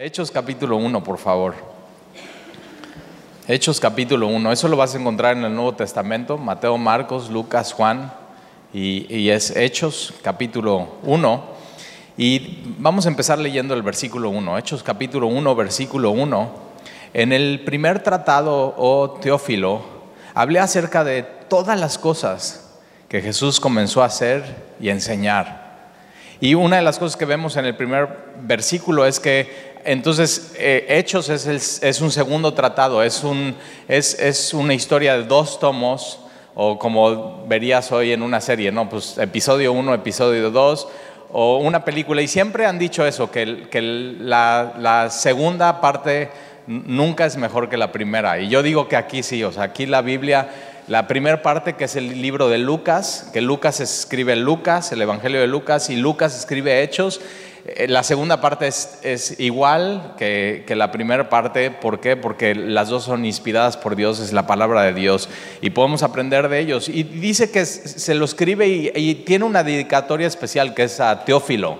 Hechos capítulo 1, por favor. Hechos capítulo 1. Eso lo vas a encontrar en el Nuevo Testamento, Mateo, Marcos, Lucas, Juan, y, es Hechos capítulo 1. Y vamos a empezar leyendo el versículo 1. Hechos capítulo 1, versículo 1. En el primer tratado, oh Teófilo, hablé acerca de todas las cosas que Jesús comenzó a hacer y enseñar. Y una de las cosas que vemos en el primer versículo es que entonces, eh, Hechos es, el- es un segundo tratado, es, un, es, es una historia de dos tomos, o como verías hoy en una serie, ¿no? Pues episodio 1, episodio 2, o una película. Y siempre han dicho eso, que, que la, la segunda parte nunca es mejor que la primera. Y yo digo que aquí sí, o sea, aquí la Biblia, la primera parte que es el libro de Lucas, que Lucas escribe Lucas, el Evangelio de Lucas, y Lucas escribe Hechos. Eh, La segunda parte es, igual que, la primera parte. ¿Por qué? Porque las dos son inspiradas por Dios, es la palabra de Dios y podemos aprender de ellos. Y dice que se lo escribe y, tiene una dedicatoria especial que es a Teófilo.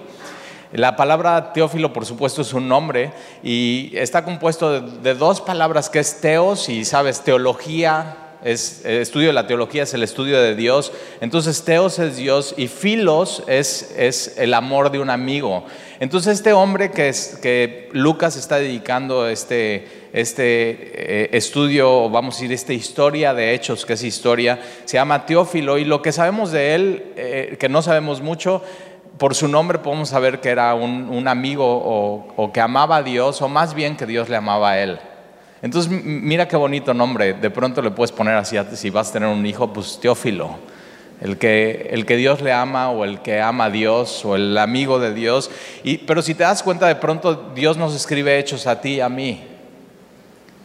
La palabra Teófilo, por supuesto, es un nombre y está compuesto de dos palabras que es teos y sabes, teología, es, el estudio de la teología es el estudio de Dios. Entonces, teos es Dios y filos es, es el amor de un amigo. Entonces, este hombre que, es, que Lucas está dedicando este, este eh, estudio, vamos a decir, esta historia de hechos, que es historia, se llama Teófilo y lo que sabemos de él, eh, que no sabemos mucho, por su nombre podemos saber que era un, un amigo o, o que amaba a Dios, o más bien que Dios le amaba a él. Entonces, mira qué bonito nombre. De pronto le puedes poner así, si vas a tener un hijo, pues Teófilo. El que, el que Dios le ama o el que ama a Dios o el amigo de Dios. Pero si te das cuenta, de pronto Dios nos escribe hechos a ti y a mí.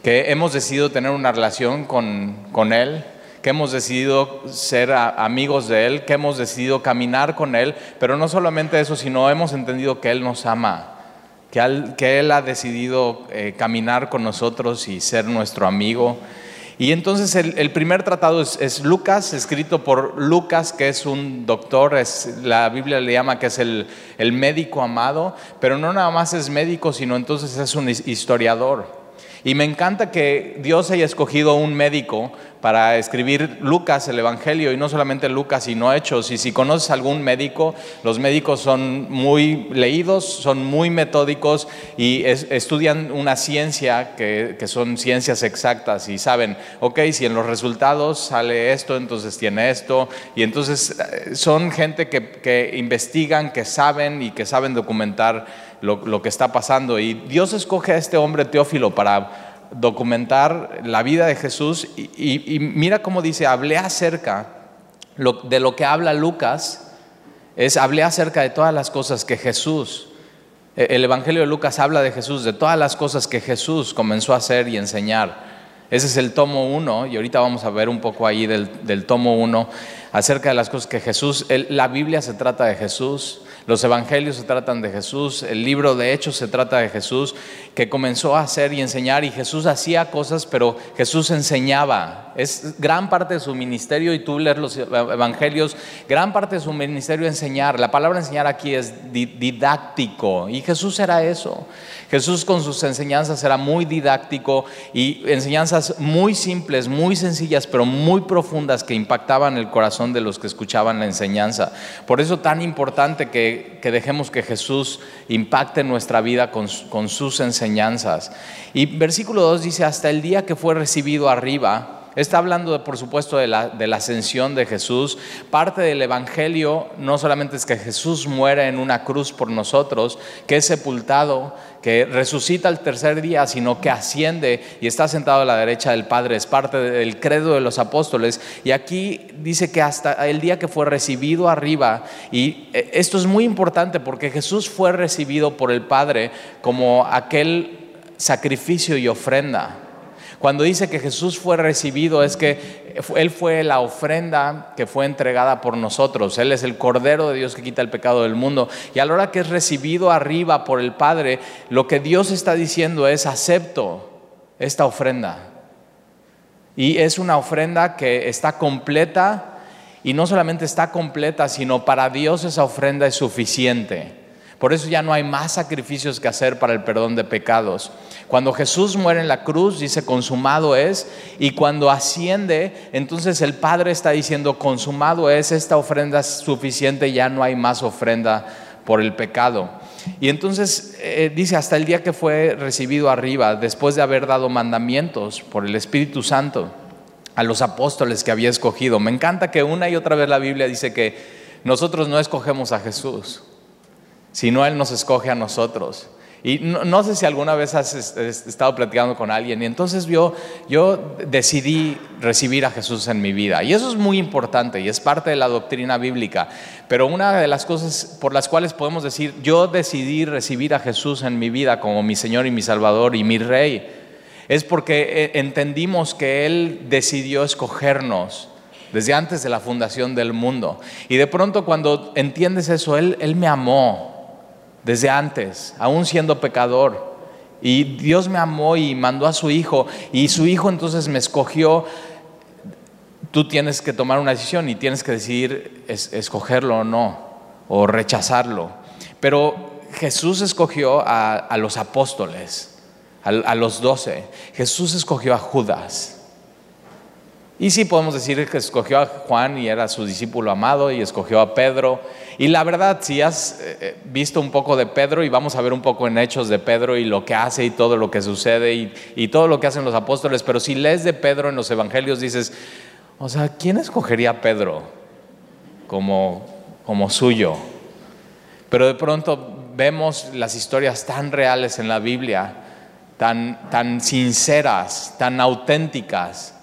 Que hemos decidido tener una relación con, con Él, que hemos decidido ser amigos de Él, que hemos decidido caminar con Él. Pero no solamente eso, sino hemos entendido que Él nos ama que, Él ha decidido eh, caminar con nosotros y ser nuestro amigo. Y entonces el, primer tratado es, es Lucas, escrito por Lucas, que es un doctor, es, la Biblia le llama que es el, el médico amado, pero no nada más es médico, sino entonces es un his- historiador. Y me encanta que Dios haya escogido un médico para escribir Lucas, el Evangelio, y no solamente Lucas, sino Hechos. Y si conoces algún médico, los médicos son muy leídos, son muy metódicos y es- estudian una ciencia que, son ciencias exactas y saben, ok, si en los resultados sale esto, entonces tiene esto. Y entonces eh, son gente que investigan, que saben y que saben documentar lo, que está pasando. Y Dios escoge a este hombre Teófilo para documentar la vida de Jesús y, mira cómo dice, hablé acerca de lo que habla Lucas, es hablé acerca de todas las cosas que Jesús, eh, el Evangelio de Lucas habla de Jesús, de todas las cosas que Jesús comenzó a hacer y enseñar. Ese es el tomo 1 y ahorita vamos a ver un poco ahí del, tomo 1 acerca de las cosas que Jesús, la Biblia se trata de Jesús, los evangelios se tratan de Jesús, el libro de Hechos se trata de Jesús, que comenzó a hacer y enseñar y Jesús hacía cosas, pero Jesús enseñaba. Es gran parte de su ministerio y tú lees los evangelios, gran parte de su ministerio enseñar. La palabra enseñar aquí es di- didáctico y Jesús era eso. Jesús con sus enseñanzas era muy didáctico y enseñanzas muy simples, muy sencillas, pero muy profundas que impactaban el corazón de los que escuchaban la enseñanza. Por eso tan importante que, dejemos que Jesús impacte nuestra vida con sus enseñanzas. Y versículo 2 dice, hasta el día que fue recibido arriba, Está hablando, por supuesto, de la, ascensión de Jesús. Parte del Evangelio no solamente es que Jesús muere en una cruz por nosotros, que es sepultado, que resucita el tercer día, sino que asciende y está sentado a la derecha del Padre. Es parte del credo de los apóstoles. Y aquí dice que hasta el día que fue recibido arriba, y eh, esto es muy importante porque Jesús fue recibido por el Padre como aquel sacrificio y ofrenda. Cuando dice que Jesús fue recibido es que Él fue la ofrenda que fue entregada por nosotros. Él es el Cordero de Dios que quita el pecado del mundo. Y a la hora que es recibido arriba por el Padre, lo que Dios está diciendo es acepto esta ofrenda. Y es una ofrenda que está completa y no solamente está completa, sino para Dios esa ofrenda es suficiente. Por eso ya no hay más sacrificios que hacer para el perdón de pecados. Cuando Jesús muere en la cruz, dice, consumado es, y cuando asciende, entonces el Padre está diciendo, consumado es, esta ofrenda es suficiente, ya no hay más ofrenda por el pecado. Y entonces eh, dice, hasta el día que fue recibido arriba, después de haber dado mandamientos por el Espíritu Santo a los apóstoles que había escogido. Me encanta que una y otra vez la Biblia dice que nosotros no escogemos a Jesús, sino Él nos escoge a nosotros. Y no, sé si alguna vez has estado platicando con alguien y entonces yo, yo decidí recibir a Jesús en mi vida. Y eso es muy importante y es parte de la doctrina bíblica. Pero una de las cosas por las cuales podemos decir, yo decidí recibir a Jesús en mi vida como mi Señor y mi Salvador y mi Rey, es porque eh, entendimos que Él decidió escogernos desde antes de la fundación del mundo. Y de pronto cuando entiendes eso, Él, él me amó desde antes, aún siendo pecador. Y Dios me amó y mandó a su hijo y su hijo entonces me escogió. Tú tienes que tomar una decisión y tienes que decidir escogerlo o no, o rechazarlo. Pero Jesús escogió a, los apóstoles, a los doce. Jesús escogió a Judas. Y sí podemos decir que escogió a Juan y era su discípulo amado y escogió a Pedro. Y la verdad, si has eh, eh, visto un poco de Pedro y vamos a ver un poco en hechos de Pedro y lo que hace y todo lo que sucede y, todo lo que hacen los apóstoles, pero si lees de Pedro en los evangelios dices, o sea, ¿quién escogería a Pedro como, como suyo? Pero de pronto vemos las historias tan reales en la Biblia, tan, tan sinceras, tan auténticas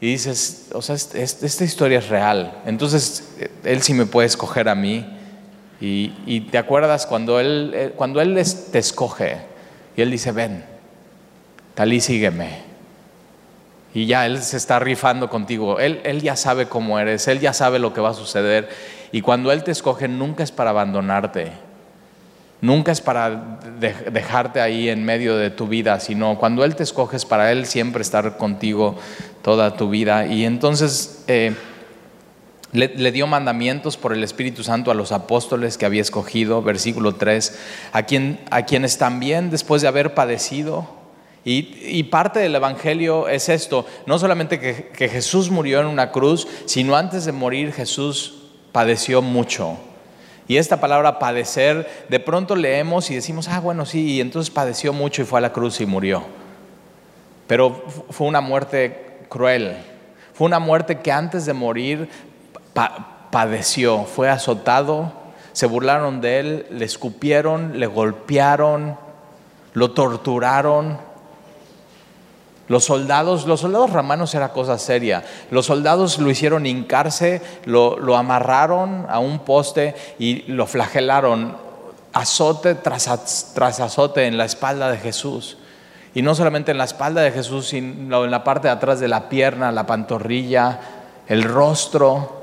y dices, o sea, esta historia es real. Entonces, Él sí me puede escoger a mí. Y, te acuerdas cuando Él, eh, cuando él te escoge y Él dice, ven, tal y sígueme. Y ya Él se está rifando contigo. Él, él ya sabe cómo eres, Él ya sabe lo que va a suceder. Y cuando Él te escoge, nunca es para abandonarte. Nunca es para dejarte ahí en medio de tu vida, sino cuando Él te escoge es para Él siempre estar contigo toda tu vida. Y entonces eh, le, dio mandamientos por el Espíritu Santo a los apóstoles que había escogido, versículo 3, a, a quienes también después de haber padecido, y, parte del Evangelio es esto, no solamente que, que Jesús murió en una cruz, sino antes de morir Jesús padeció mucho. Y esta palabra padecer, de pronto leemos y decimos, ah, bueno, sí, y entonces padeció mucho y fue a la cruz y murió. Pero fue una muerte cruel, fue una muerte que antes de morir padeció, fue azotado, se burlaron de él, le escupieron, le golpearon, lo torturaron, los soldados, los soldados romanos era cosa seria. Los soldados lo hicieron hincarse, lo, lo amarraron a un poste y lo flagelaron azote tras, tras azote en la espalda de Jesús. Y no solamente en la espalda de Jesús, sino en la parte de atrás de la pierna, la pantorrilla, el rostro.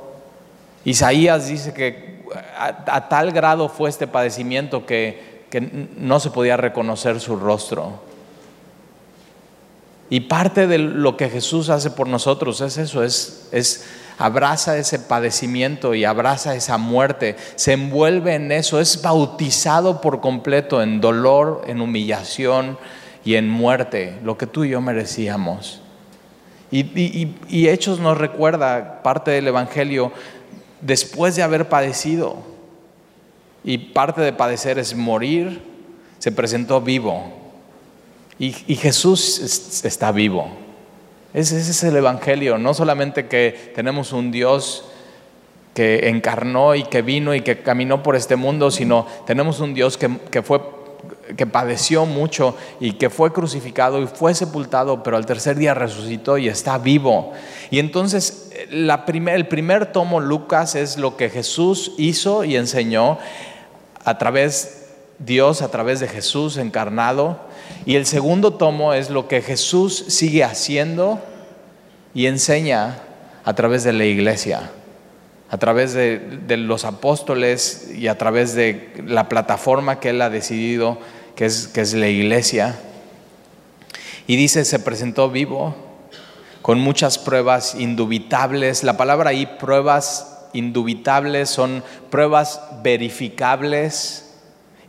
Isaías dice que a, tal grado fue este padecimiento que, no se podía reconocer su rostro. Y parte de lo que Jesús hace por nosotros es eso, es, es abraza ese padecimiento y abraza esa muerte, se envuelve en eso, es bautizado por completo en dolor, en humillación y en muerte, lo que tú y yo merecíamos. Y, y Hechos nos recuerda parte del Evangelio después de haber padecido. Y parte de padecer es morir, se presentó vivo y, Jesús está vivo. Ese, es el Evangelio, no solamente que tenemos un Dios que encarnó y que vino y que caminó por este mundo, sino tenemos un Dios que, fue que padeció mucho y que fue crucificado y fue sepultado, pero al tercer día resucitó y está vivo. Y entonces la el primer tomo Lucas es lo que Jesús hizo y enseñó a través Dios a través de Jesús encarnado y el segundo tomo es lo que Jesús sigue haciendo y enseña a través de la iglesia, a través de, los apóstoles y a través de la plataforma que él ha decidido, que es, que es la iglesia. Y dice, se presentó vivo, con muchas pruebas indubitables. La palabra ahí, pruebas indubitables, son pruebas verificables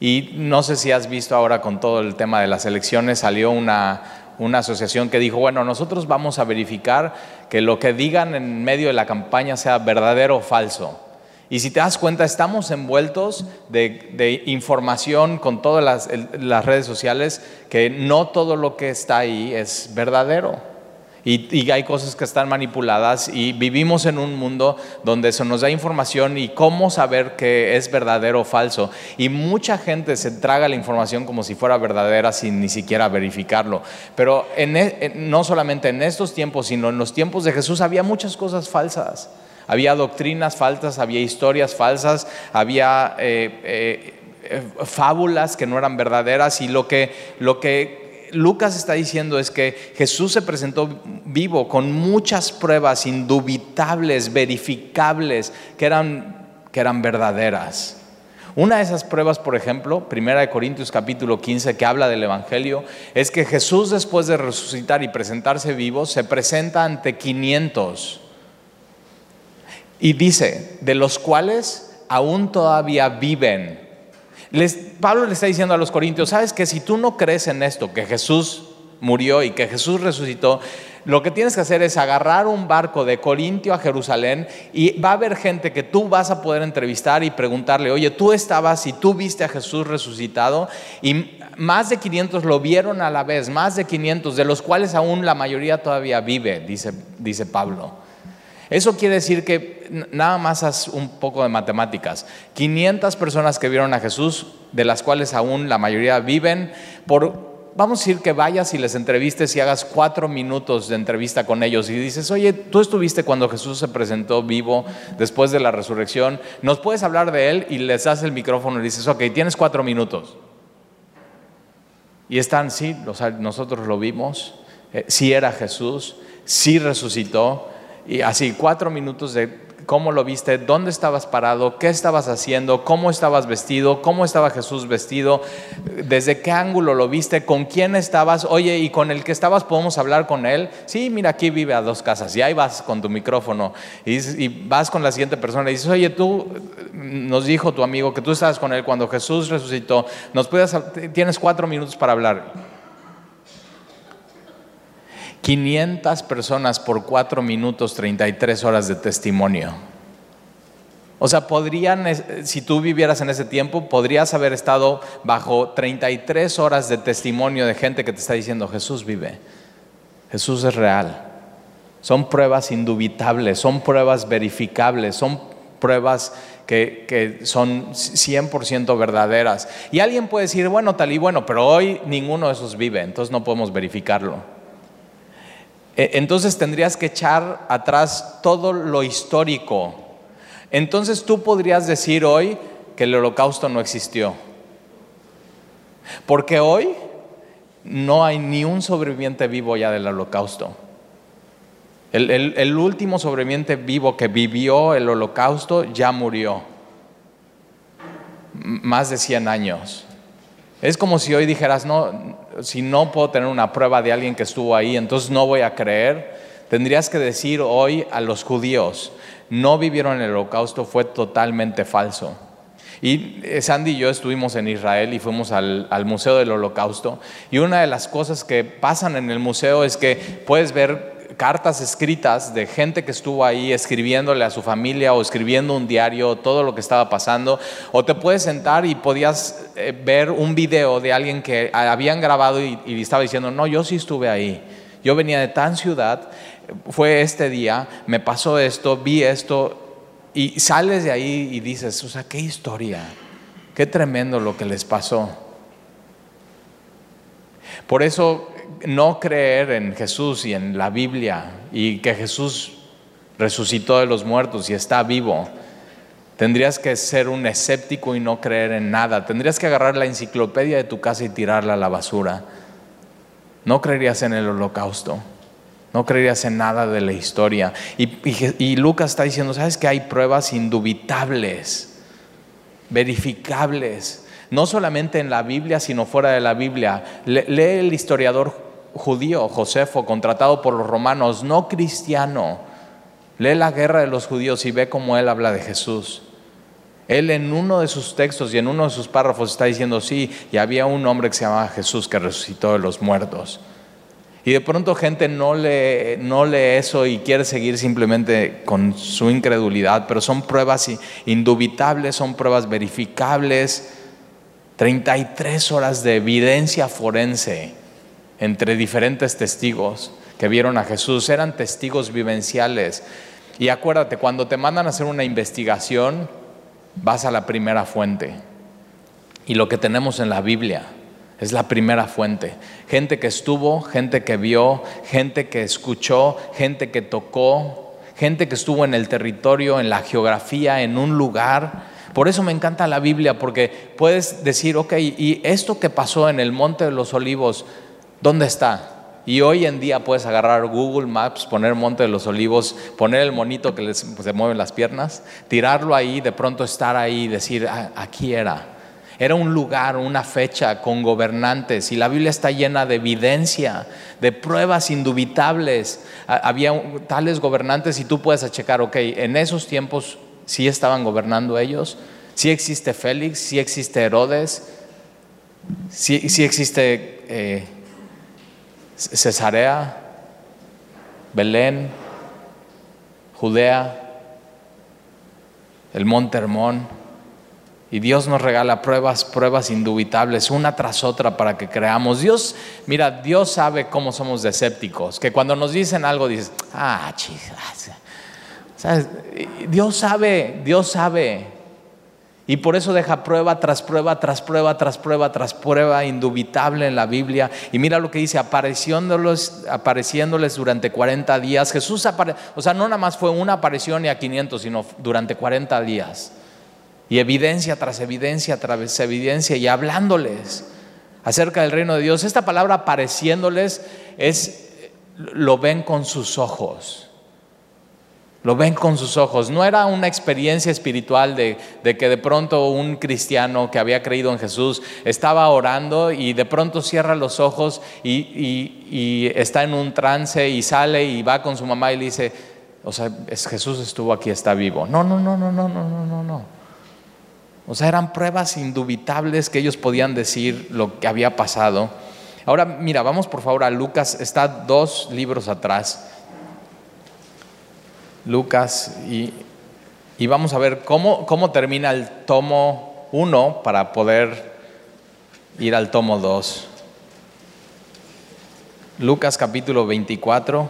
Y no sé si has visto ahora con todo el tema de las elecciones, salió una, una asociación que dijo, bueno, nosotros vamos a verificar que lo que digan en medio de la campaña sea verdadero o falso. Y si te das cuenta, estamos envueltos de, información con todas las, las, redes sociales que no todo lo que está ahí es verdadero. Y, hay cosas que están manipuladas y vivimos en un mundo donde eso nos da información y cómo saber que es verdadero o falso. Y mucha gente se traga la información como si fuera verdadera sin ni siquiera verificarlo. Pero e, no solamente en estos tiempos, sino en los tiempos de Jesús había muchas cosas falsas. Había doctrinas falsas, había historias falsas, había eh, eh, eh, fábulas que no eran verdaderas y lo que, lo que Lucas está diciendo es que Jesús se presentó vivo con muchas pruebas indubitables, verificables, que eran, que eran verdaderas. Una de esas pruebas, por ejemplo, Primera de Corintios capítulo 15, que habla del Evangelio, es que Jesús después de resucitar y presentarse vivo, se presenta ante 500 y dice, de los cuales aún todavía viven Pablo le está diciendo a los corintios, sabes que si tú no crees en esto, que Jesús murió y que Jesús resucitó, lo que tienes que hacer es agarrar un barco de Corintio a Jerusalén y va a haber gente que tú vas a poder entrevistar y preguntarle, oye, tú estabas y tú viste a Jesús resucitado y más de 500 lo vieron a la vez, más de 500, de los cuales aún la mayoría todavía vive, dice, dice Pablo. Eso quiere decir que nada más haz un poco de matemáticas. 500 personas que vieron a Jesús, de las cuales aún la mayoría viven, por, vamos a decir que vayas y les entrevistes y hagas cuatro minutos de entrevista con ellos y dices, oye, tú estuviste cuando Jesús se presentó vivo después de la resurrección, ¿nos puedes hablar de él? Y les das el micrófono y dices, ok, tienes cuatro minutos. Y están, sí, nosotros lo vimos, eh, sí era Jesús, sí resucitó y así, cuatro minutos de cómo lo viste, dónde estabas parado, qué estabas haciendo, cómo estabas vestido, cómo estaba Jesús vestido, desde qué ángulo lo viste, con quién estabas, oye, y con el que estabas podemos hablar con él. Sí, mira, aquí vive a dos casas y ahí vas con tu micrófono y, vas con la siguiente persona y dices, oye, tú nos dijo tu amigo que tú estabas con él cuando Jesús resucitó, nos puedes, tienes cuatro minutos para hablar. 500 personas por 4 minutos, 33 horas de testimonio. O sea, podrían, si tú vivieras en ese tiempo, podrías haber estado bajo 33 horas de testimonio de gente que te está diciendo, Jesús vive, Jesús es real. Son pruebas indubitables, son pruebas verificables, son pruebas que, que, son 100% verdaderas. Y alguien puede decir, bueno, tal y bueno, pero hoy ninguno de esos vive, entonces no podemos verificarlo. E, entonces tendrías que echar atrás todo lo histórico. Entonces tú podrías decir hoy que el holocausto no existió. Porque hoy no hay ni un sobreviviente vivo ya del holocausto. El, último sobreviviente vivo que vivió el holocausto ya murió. Más de 100 años. Es como si hoy dijeras, no, si no puedo tener una prueba de alguien que estuvo ahí, entonces no voy a creer. Tendrías que decir hoy a los judíos, no vivieron el holocausto, fue totalmente falso. Y eh, Sandy y yo estuvimos en Israel y fuimos al, al, Museo del Holocausto. Y una de las cosas que pasan en el museo es que puedes ver cartas escritas de gente que estuvo ahí escribiéndole a su familia o escribiendo un diario, todo lo que estaba pasando, o te puedes sentar y podías eh, ver un video de alguien que habían grabado y, estaba diciendo, no, yo sí estuve ahí, yo venía de tan ciudad, fue este día, me pasó esto, vi esto, y sales de ahí y dices, o sea, qué historia, qué tremendo lo que les pasó. Por eso no creer en Jesús y en la Biblia y que Jesús resucitó de los muertos y está vivo, tendrías que ser un escéptico y no creer en nada. Tendrías que agarrar la enciclopedia de tu casa y tirarla a la basura. No creerías en el holocausto. No creerías en nada de la historia. Y, Lucas está diciendo, ¿sabes que hay pruebas indubitables, verificables? no solamente en la Biblia, sino fuera de la Biblia. lee el historiador judío, Josefo, contratado por los romanos, no cristiano. Lee la guerra de los judíos y ve cómo él habla de Jesús. Él en uno de sus textos y en uno de sus párrafos está diciendo, sí, y había un hombre que se llamaba Jesús que resucitó de los muertos. Y de pronto gente no lee, no lee eso y quiere seguir simplemente con su incredulidad, pero son pruebas indubitables, son pruebas verificables. 33 horas de evidencia forense entre diferentes testigos que vieron a Jesús, eran testigos vivenciales. Y acuérdate, cuando te mandan a hacer una investigación, vas a la primera fuente. Y lo que tenemos en la Biblia es la primera fuente. Gente que estuvo, gente que vio, gente que escuchó, gente que tocó, gente que estuvo en el territorio, en la geografía, en un lugar. Por eso me encanta la Biblia, porque puedes decir, ok, y esto que pasó en el Monte de los Olivos, ¿dónde está? Y hoy en día puedes agarrar Google Maps, poner Monte de los Olivos, poner el monito que les, se mueven las piernas, tirarlo ahí, de pronto estar ahí y decir, ah, aquí era. Era un lugar, una fecha con gobernantes y la Biblia está llena de evidencia, de pruebas indubitables. Había tales gobernantes y tú puedes checar, ok, en esos tiempos sí estaban gobernando ellos, sí existe Félix, sí existe Herodes, sí, sí existe... Eh, Cesarea, Belén, Judea, el Monte Hermón. Y Dios nos regala pruebas, pruebas indubitables, una tras otra para que creamos. Dios, mira, Dios sabe cómo somos escépticos, que cuando nos dicen algo dices, ah, chicas. Dios sabe, Dios sabe. Y por eso deja prueba tras prueba, tras prueba, tras prueba, tras prueba indubitable en la Biblia. Y mira lo que dice, apareciéndoles, apareciéndoles durante 40 días. Jesús apareció, o sea, no nada más fue una aparición y a 500, sino durante 40 días. Y evidencia tras evidencia tras evidencia y hablándoles acerca del reino de Dios. Esta palabra apareciéndoles es, lo ven con sus ojos lo ven con sus ojos. No era una experiencia espiritual de, que de pronto un cristiano que había creído en Jesús estaba orando y de pronto cierra los ojos y, está en un trance y sale y va con su mamá y le dice, o sea, Jesús estuvo aquí, está vivo. No, no, no, no, no, no, no, no, no. O sea, eran pruebas indubitables que ellos podían decir lo que había pasado. Ahora, mira, vamos por favor a Lucas, está dos libros atrás. Lucas y, vamos a ver cómo, cómo termina el tomo 1 para poder ir al tomo 2. Lucas capítulo 24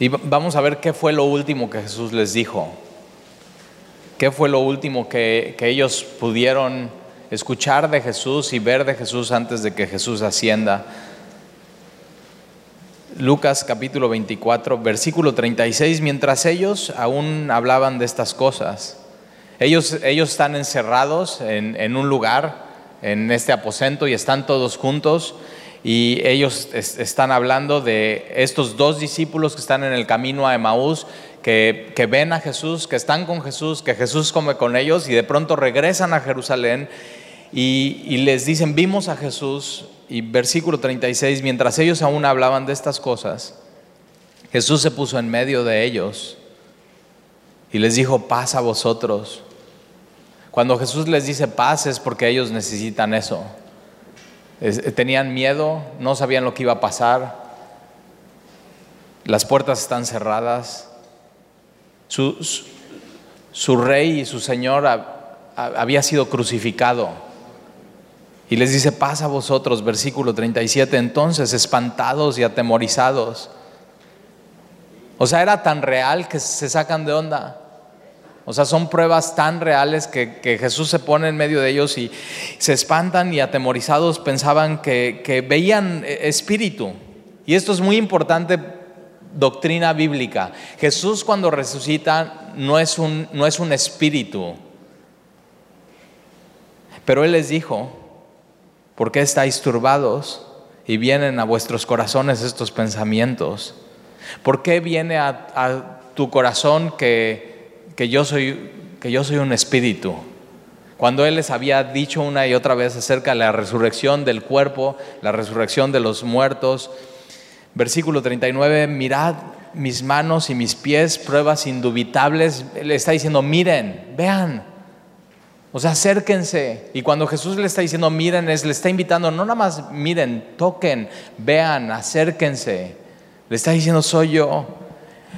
y vamos a ver qué fue lo último que Jesús les dijo. ¿Qué fue lo último que, que ellos pudieron escuchar de Jesús y ver de Jesús antes de que Jesús ascienda? Lucas capítulo 24, versículo 36, mientras ellos aún hablaban de estas cosas, ellos, ellos están encerrados en, un lugar, en este aposento, y están todos juntos, y ellos están hablando de estos dos discípulos que están en el camino a Emaús, que, que ven a Jesús, que están con Jesús, que Jesús come con ellos, y de pronto regresan a Jerusalén y, les dicen, vimos a Jesús, y versículo 36, mientras ellos aún hablaban de estas cosas, Jesús se puso en medio de ellos y les dijo, paz a vosotros. Cuando Jesús les dice paz es porque ellos necesitan eso. tenían miedo, no sabían lo que iba a pasar, las puertas están cerradas, su, su, rey y su señor había sido crucificado y les dice, pasa a vosotros, versículo 37, entonces espantados y atemorizados. O sea, era tan real que se sacan de onda. O sea, son pruebas tan reales que, Jesús se pone en medio de ellos y se espantan y atemorizados pensaban que, veían e, espíritu. Y esto es muy importante doctrina bíblica. Jesús cuando resucita no es un, no es un espíritu. Pero Él les dijo, ¿Por qué estáis turbados y vienen a vuestros corazones estos pensamientos? ¿Por qué viene a, tu corazón que, yo soy, que yo soy un espíritu? Cuando Él les había dicho una y otra vez acerca de la resurrección del cuerpo, la resurrección de los muertos. Versículo 39, mirad mis manos y mis pies, pruebas indubitables. Le está diciendo, miren, vean, O sea, acérquense. Y cuando Jesús le está diciendo, miren, le está invitando, no nada más miren, toquen, vean, acérquense. Le está diciendo, soy yo.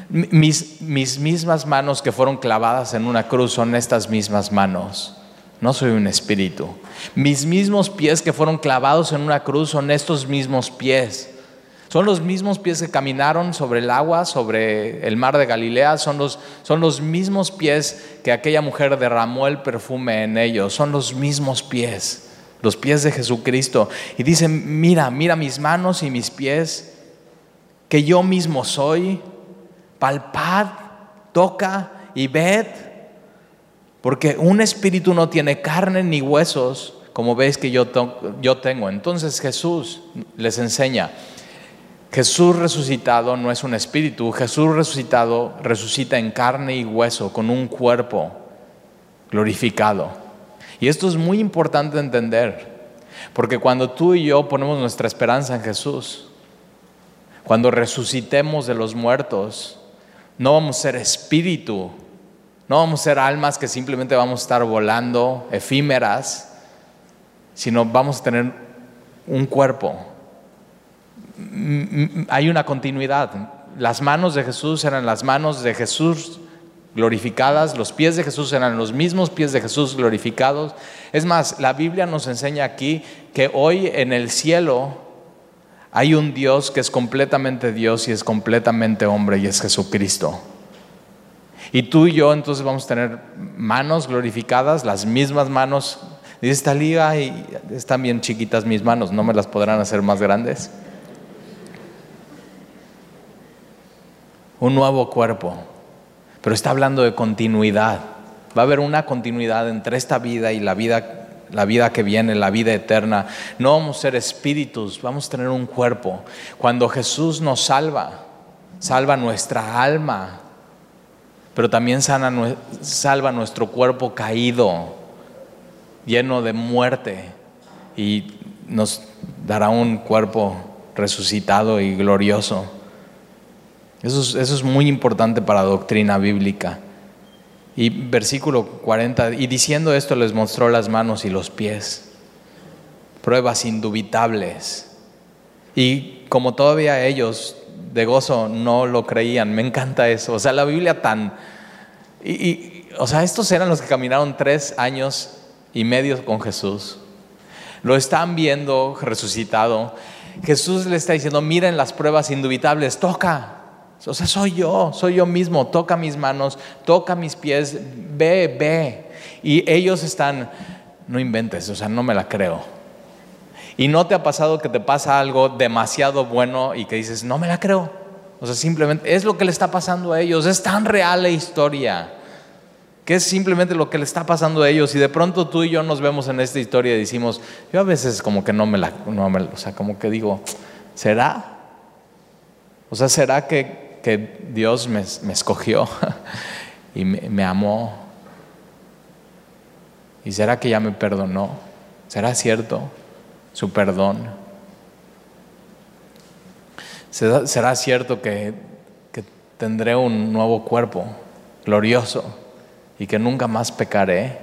Mis, mis mismas manos que fueron clavadas en una cruz son estas mismas manos. No soy un espíritu. Mis mismos pies que fueron clavados en una cruz son estos mismos pies. Son los mismos pies que caminaron sobre el agua, sobre el mar de Galilea, son los, son los mismos pies que aquella mujer derramó el perfume en ellos, son los mismos pies, los pies de Jesucristo. Y dice, mira, mira mis manos y mis pies, que yo mismo soy, palpad, toca y ved, porque un espíritu no tiene carne ni huesos, como veis que yo, yo tengo. Entonces Jesús les enseña. Jesús resucitado no es un espíritu, Jesús resucitado resucita en carne y hueso, con un cuerpo glorificado. Y esto es muy importante entender, porque cuando tú y yo ponemos nuestra esperanza en Jesús, cuando resucitemos de los muertos, no vamos a ser espíritu, no vamos a ser almas que simplemente vamos a estar volando, efímeras, sino vamos a tener un cuerpo hay una continuidad. Las manos de Jesús eran las manos de Jesús glorificadas, los pies de Jesús eran los mismos pies de Jesús glorificados. Es más, la Biblia nos enseña aquí que hoy en el cielo hay un Dios que es completamente Dios y es completamente hombre y es Jesucristo. Y tú y yo entonces vamos a tener manos glorificadas, las mismas manos. Dice esta liga y están bien chiquitas mis manos, no me las podrán hacer más grandes. Un nuevo cuerpo, pero está hablando de continuidad. Va a haber una continuidad entre esta vida y la vida, la vida que viene, la vida eterna. No vamos a ser espíritus, vamos a tener un cuerpo. Cuando Jesús nos salva, salva nuestra alma, pero también salva nuestro cuerpo caído, lleno de muerte, y nos dará un cuerpo resucitado y glorioso. Eso es, muy importante para doctrina bíblica. Y versículo 40, y diciendo esto les mostró las manos y los pies, pruebas indubitables. Y como todavía ellos de gozo no lo creían, me encanta eso. O sea, la Biblia tan... Y, o sea, estos eran los que caminaron tres años y medio con Jesús. Lo están viendo resucitado. Jesús le está diciendo, miren las pruebas indubitables, toca, o sea, soy yo, soy yo mismo, toca mis manos, toca mis pies, ve, ve. Y ellos están, no inventes, o sea, no me la creo. Y no te ha pasado que te pasa algo demasiado bueno y que dices, no me la creo. O sea, simplemente es lo que le está pasando a ellos, es tan real la historia, que es simplemente lo que le está pasando a ellos. Y de pronto tú y yo nos vemos en esta historia y decimos, yo a veces como que no me la, no me, o sea, como que digo, ¿será? O sea, ¿será que que Dios me, escogió y me, amó? ¿Y será que ya me perdonó? ¿Será cierto su perdón? ¿Será, cierto que, que tendré un nuevo cuerpo glorioso y que nunca más pecaré?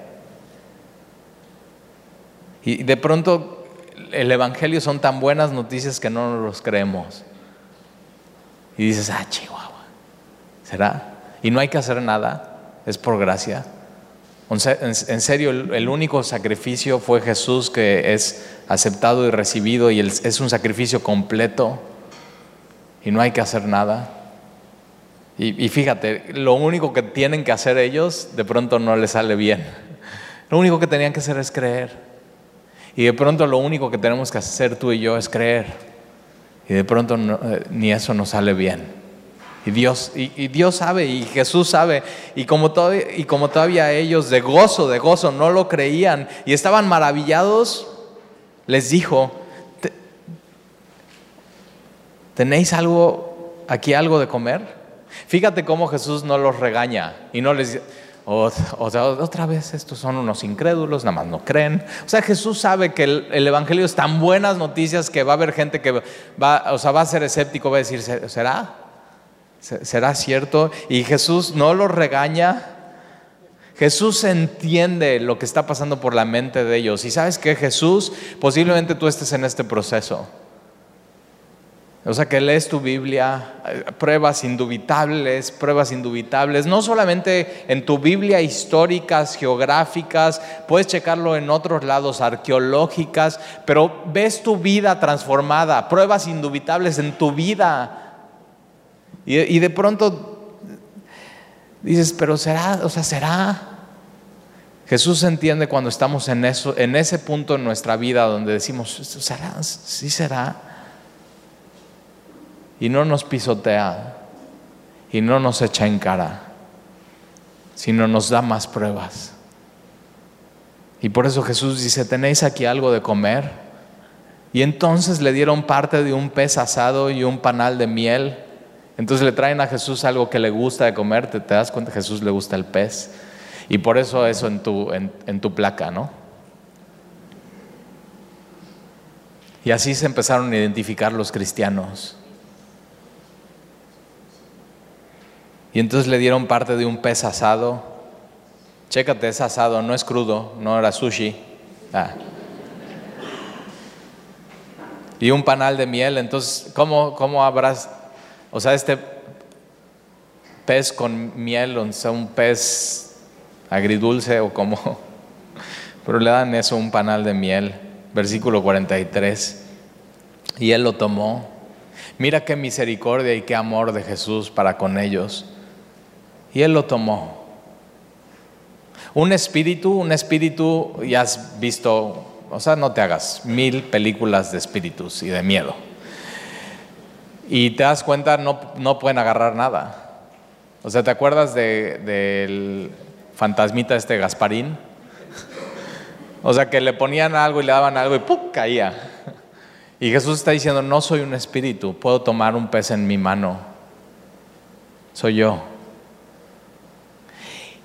Y de pronto el Evangelio son tan buenas noticias que no nos los creemos. Y dices, ah, Chihuahua, Y no hay que hacer nada, es por gracia. En serio, el único sacrificio fue Jesús que es aceptado y recibido y es un sacrificio completo y no hay que hacer nada. Y, y, fíjate, lo único que tienen que hacer ellos de pronto no les sale bien. Lo único que tenían que hacer es creer. Y de pronto lo único que tenemos que hacer tú y yo es creer. Y de pronto eh, ni eso nos sale bien. Y Dios, y, Dios sabe, y Jesús sabe, y como, todavía, ellos de gozo, de gozo, no lo creían y estaban maravillados, les dijo, ¿tenéis algo, aquí algo de comer? Fíjate cómo Jesús no los regaña y no les dice, o, otra vez estos son unos incrédulos, nada más no creen. O sea, Jesús sabe que el, Evangelio es tan buenas noticias que va a haber gente que va, o sea, va a ser escéptico, va a decir, ¿será? ¿Será cierto? Y Jesús no los regaña. Jesús entiende lo que está pasando por la mente de ellos. Y sabes que Jesús, posiblemente tú estés en este proceso. O sea que lees tu Biblia, eh, pruebas indubitables, pruebas indubitables, no solamente en tu Biblia históricas, geográficas, puedes checarlo en otros lados, arqueológicas, pero ves tu vida transformada, pruebas indubitables en tu vida. Y, de pronto dices, pero será, o sea, será. Jesús entiende cuando estamos en, eso, en ese punto en nuestra vida donde decimos, ¿será? ¿Sí será? y no nos pisotea y no nos echa en cara, sino nos da más pruebas. Y por eso Jesús dice, ¿tenéis aquí algo de comer? Y entonces le dieron parte de un pez asado y un panal de miel. Entonces le traen a Jesús algo que le gusta de comer, te, das cuenta, a Jesús le gusta el pez. Y por eso eso en tu, en tu placa, ¿no? Y así se empezaron a identificar los cristianos. Y entonces le dieron parte de un pez asado. Chécate, es asado, no es crudo, no era sushi. Ah. Y un panal de miel. Entonces, ¿cómo, cómo habrás, o sea, este pez con miel, o sea, un pez agridulce o como, pero le dan eso, un panal de miel. Versículo 43. Y él lo tomó. Mira qué misericordia y qué amor de Jesús para con ellos y él lo tomó. Un espíritu, un espíritu, ya has visto, o sea, no te hagas mil películas de espíritus y de miedo. Y te das cuenta, no, no pueden agarrar nada. O sea, ¿te acuerdas del fantasmita este Gasparín? O sea, que le ponían algo y le daban algo y ¡pum! caía. Y Jesús está diciendo, no soy un espíritu, puedo tomar un pez en mi mano. Soy yo.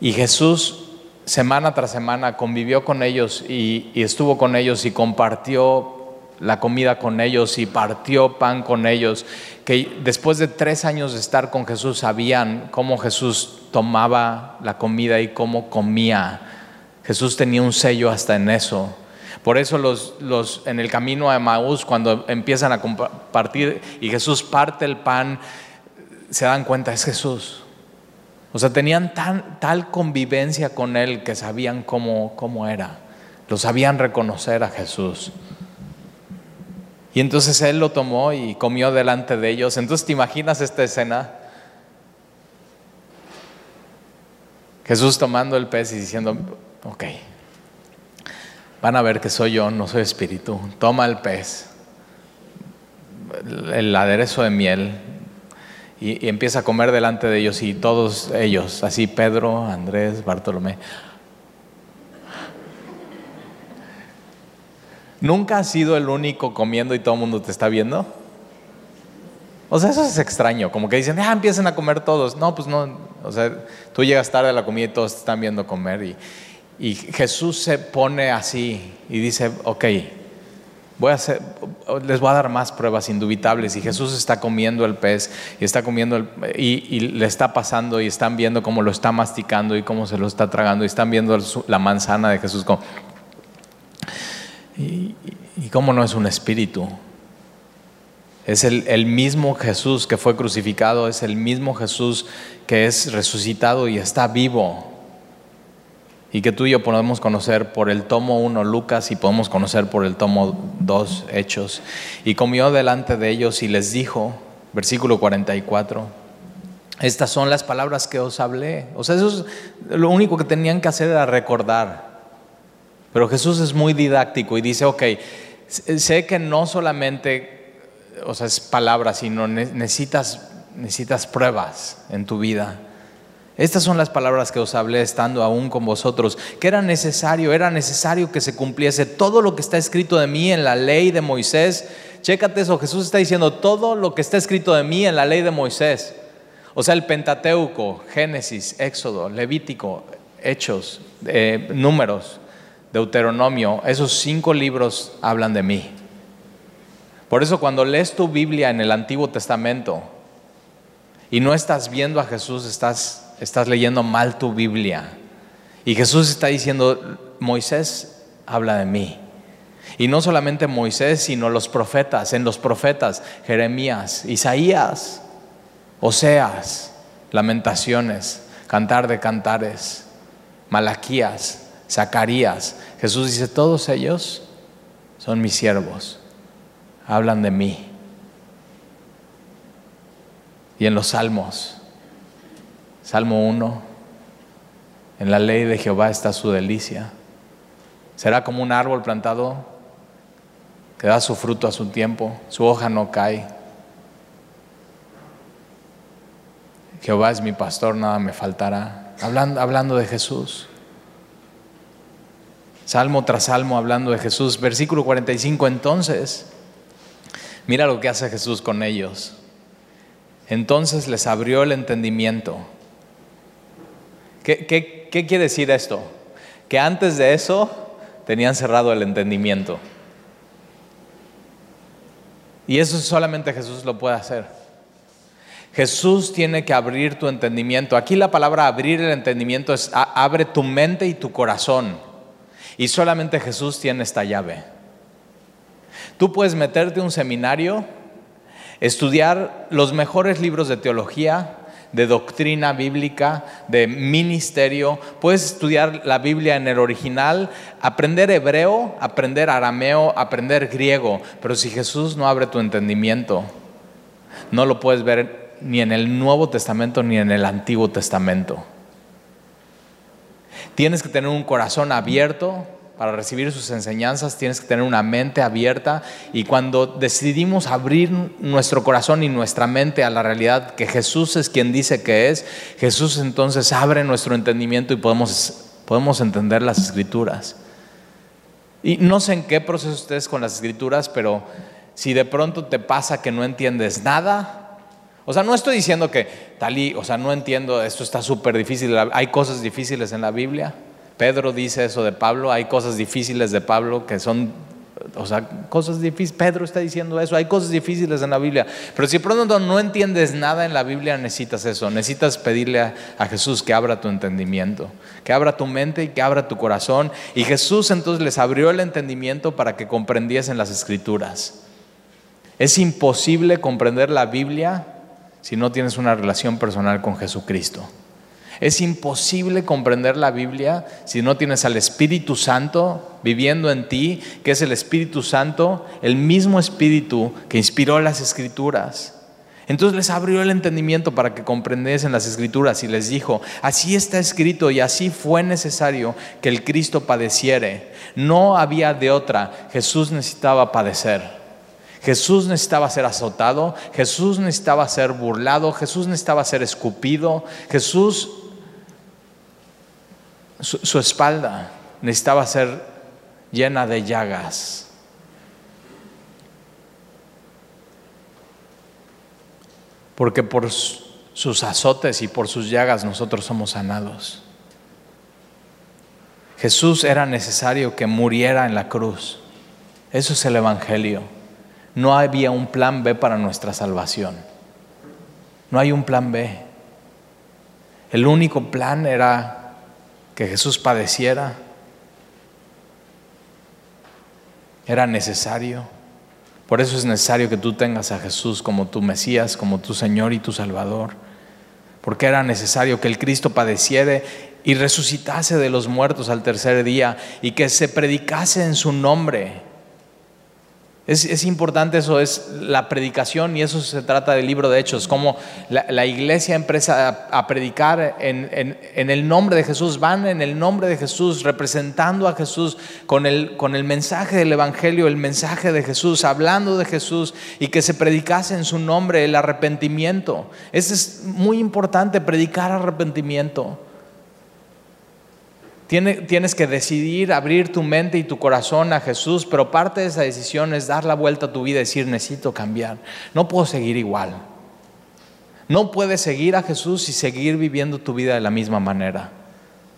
Y Jesús semana tras semana convivió con ellos y, estuvo con ellos y compartió la comida con ellos y partió pan con ellos, que después de tres años de estar con Jesús sabían cómo Jesús tomaba la comida y cómo comía. Jesús tenía un sello hasta en eso. Por eso los, los, en el camino a Maús, cuando empiezan a compartir y Jesús parte el pan, se dan cuenta, es Jesús. O sea, tenían tal convivencia con Él que sabían cómo, cómo era. Lo sabían reconocer a Jesús. Y entonces Él lo tomó y comió delante de ellos. Entonces, ¿te imaginas esta escena? Jesús tomando el pez y diciendo, ok, van a ver que soy yo, no soy espíritu. Toma el pez, el aderezo de miel, y, empieza a comer delante de ellos y todos ellos, así Pedro, Andrés, Bartolomé. ¿Nunca has sido el único comiendo y todo el mundo te está viendo? O sea, eso es extraño, como que dicen, ah, empiecen a comer todos. No, pues no, o sea, tú llegas tarde a la comida y todos te están viendo comer. Y, y Jesús se pone así y dice, ok, Voy a hacer, les voy a dar más pruebas indubitables. Y Jesús está comiendo el pez y está comiendo el, y, le está pasando y están viendo cómo lo está masticando y cómo se lo está tragando y están viendo la manzana de Jesús. Y, cómo no es un espíritu. Es el, el mismo Jesús que fue crucificado, es el mismo Jesús que es resucitado y está vivo y que tú y yo podemos conocer por el tomo 1 Lucas y podemos conocer por el tomo 2 Hechos. Y comió delante de ellos y les dijo, versículo 44, estas son las palabras que os hablé. O sea, eso es lo único que tenían que hacer era recordar. Pero Jesús es muy didáctico y dice, ok, sé que no solamente, o sea, es palabras, sino necesitas, necesitas pruebas en tu vida. Estas son las palabras que os hablé estando aún con vosotros, que era necesario, era necesario que se cumpliese todo lo que está escrito de mí en la ley de Moisés. Chécate eso, Jesús está diciendo todo lo que está escrito de mí en la ley de Moisés. O sea, el Pentateuco, Génesis, Éxodo, Levítico, Hechos, eh, Números, Deuteronomio, esos cinco libros hablan de mí. Por eso cuando lees tu Biblia en el Antiguo Testamento y no estás viendo a Jesús, estás estás leyendo mal tu Biblia. Y Jesús está diciendo, Moisés habla de mí. Y no solamente Moisés, sino los profetas, en los profetas, Jeremías, Isaías, Oseas, Lamentaciones, Cantar de Cantares, Malaquías, Zacarías. Jesús dice, todos ellos son mis siervos, hablan de mí. Y en los salmos, Salmo 1, en la ley de Jehová está su delicia. Será como un árbol plantado que da su fruto a su tiempo, su hoja no cae. Jehová es mi pastor, nada me faltará. Hablando, hablando de Jesús. Salmo tras salmo hablando de Jesús. Versículo 45, entonces, mira lo que hace Jesús con ellos. Entonces les abrió el entendimiento. ¿Qué, qué, quiere decir esto? Que antes de eso tenían cerrado el entendimiento. Y eso solamente Jesús lo puede hacer. Jesús tiene que abrir tu entendimiento. Aquí la palabra abrir el entendimiento es abre tu mente y tu corazón. Y solamente Jesús tiene esta llave. Tú puedes meterte a un seminario, estudiar los mejores libros de teología, de doctrina bíblica, de ministerio. Puedes estudiar la Biblia en el original, aprender hebreo, aprender arameo, aprender griego. Pero si Jesús no abre tu entendimiento, no lo puedes ver ni en el Nuevo Testamento ni en el Antiguo Testamento. Tienes que tener un corazón abierto para recibir sus enseñanzas, tienes que tener una mente abierta y cuando decidimos abrir nuestro corazón y nuestra mente a la realidad que Jesús es quien dice que es, Jesús entonces abre nuestro entendimiento y podemos, podemos entender las escrituras. Y no sé en qué proceso estés con las escrituras, pero si de pronto te pasa que no entiendes nada, o sea, no estoy diciendo que talí, o sea, no entiendo, esto está súper difícil, hay cosas difíciles en la Biblia. Pedro dice eso de Pablo, hay cosas difíciles de Pablo que son, o sea, cosas difíciles, Pedro está diciendo eso, hay cosas difíciles en la Biblia, pero si pronto no entiendes nada en la Biblia, necesitas eso, necesitas pedirle a, a Jesús que abra tu entendimiento, que abra tu mente y que abra tu corazón. Y Jesús entonces les abrió el entendimiento para que comprendiesen las escrituras. Es imposible comprender la Biblia si no tienes una relación personal con Jesucristo. Es imposible comprender la Biblia si no tienes al Espíritu Santo viviendo en ti, que es el Espíritu Santo, el mismo Espíritu que inspiró las Escrituras. Entonces les abrió el entendimiento para que comprendiesen las escrituras y les dijo, así está escrito y así fue necesario que el Cristo padeciere. No había de otra, Jesús necesitaba padecer. Jesús necesitaba ser azotado, Jesús necesitaba ser burlado, Jesús necesitaba ser escupido, Jesús su, espalda necesitaba ser llena de llagas. Porque por sus azotes y por sus llagas nosotros somos sanados. Jesús era necesario que muriera en la cruz. Eso es el Evangelio. No había un plan B para nuestra salvación. No hay un plan B. El único plan era que Jesús padeciera. Era necesario. Por eso es necesario que tú tengas a Jesús como tu Mesías, como tu Señor y tu Salvador. Porque era necesario que el Cristo padeciera y resucitase de los muertos al tercer día y que se predicase en su nombre es, importante eso, es la predicación y eso se trata del libro de Hechos, como la, iglesia empieza a, predicar en, el nombre de Jesús, van en el nombre de Jesús, representando a Jesús con el, con el mensaje del Evangelio, el mensaje de Jesús, hablando de Jesús y que se predicase en su nombre el arrepentimiento. Es muy importante, predicar arrepentimiento. Tienes que decidir abrir tu mente y tu corazón a Jesús, pero parte de esa decisión es dar la vuelta a tu vida y decir, necesito cambiar. No puedo seguir igual. No puedes seguir a Jesús y seguir viviendo tu vida de la misma manera.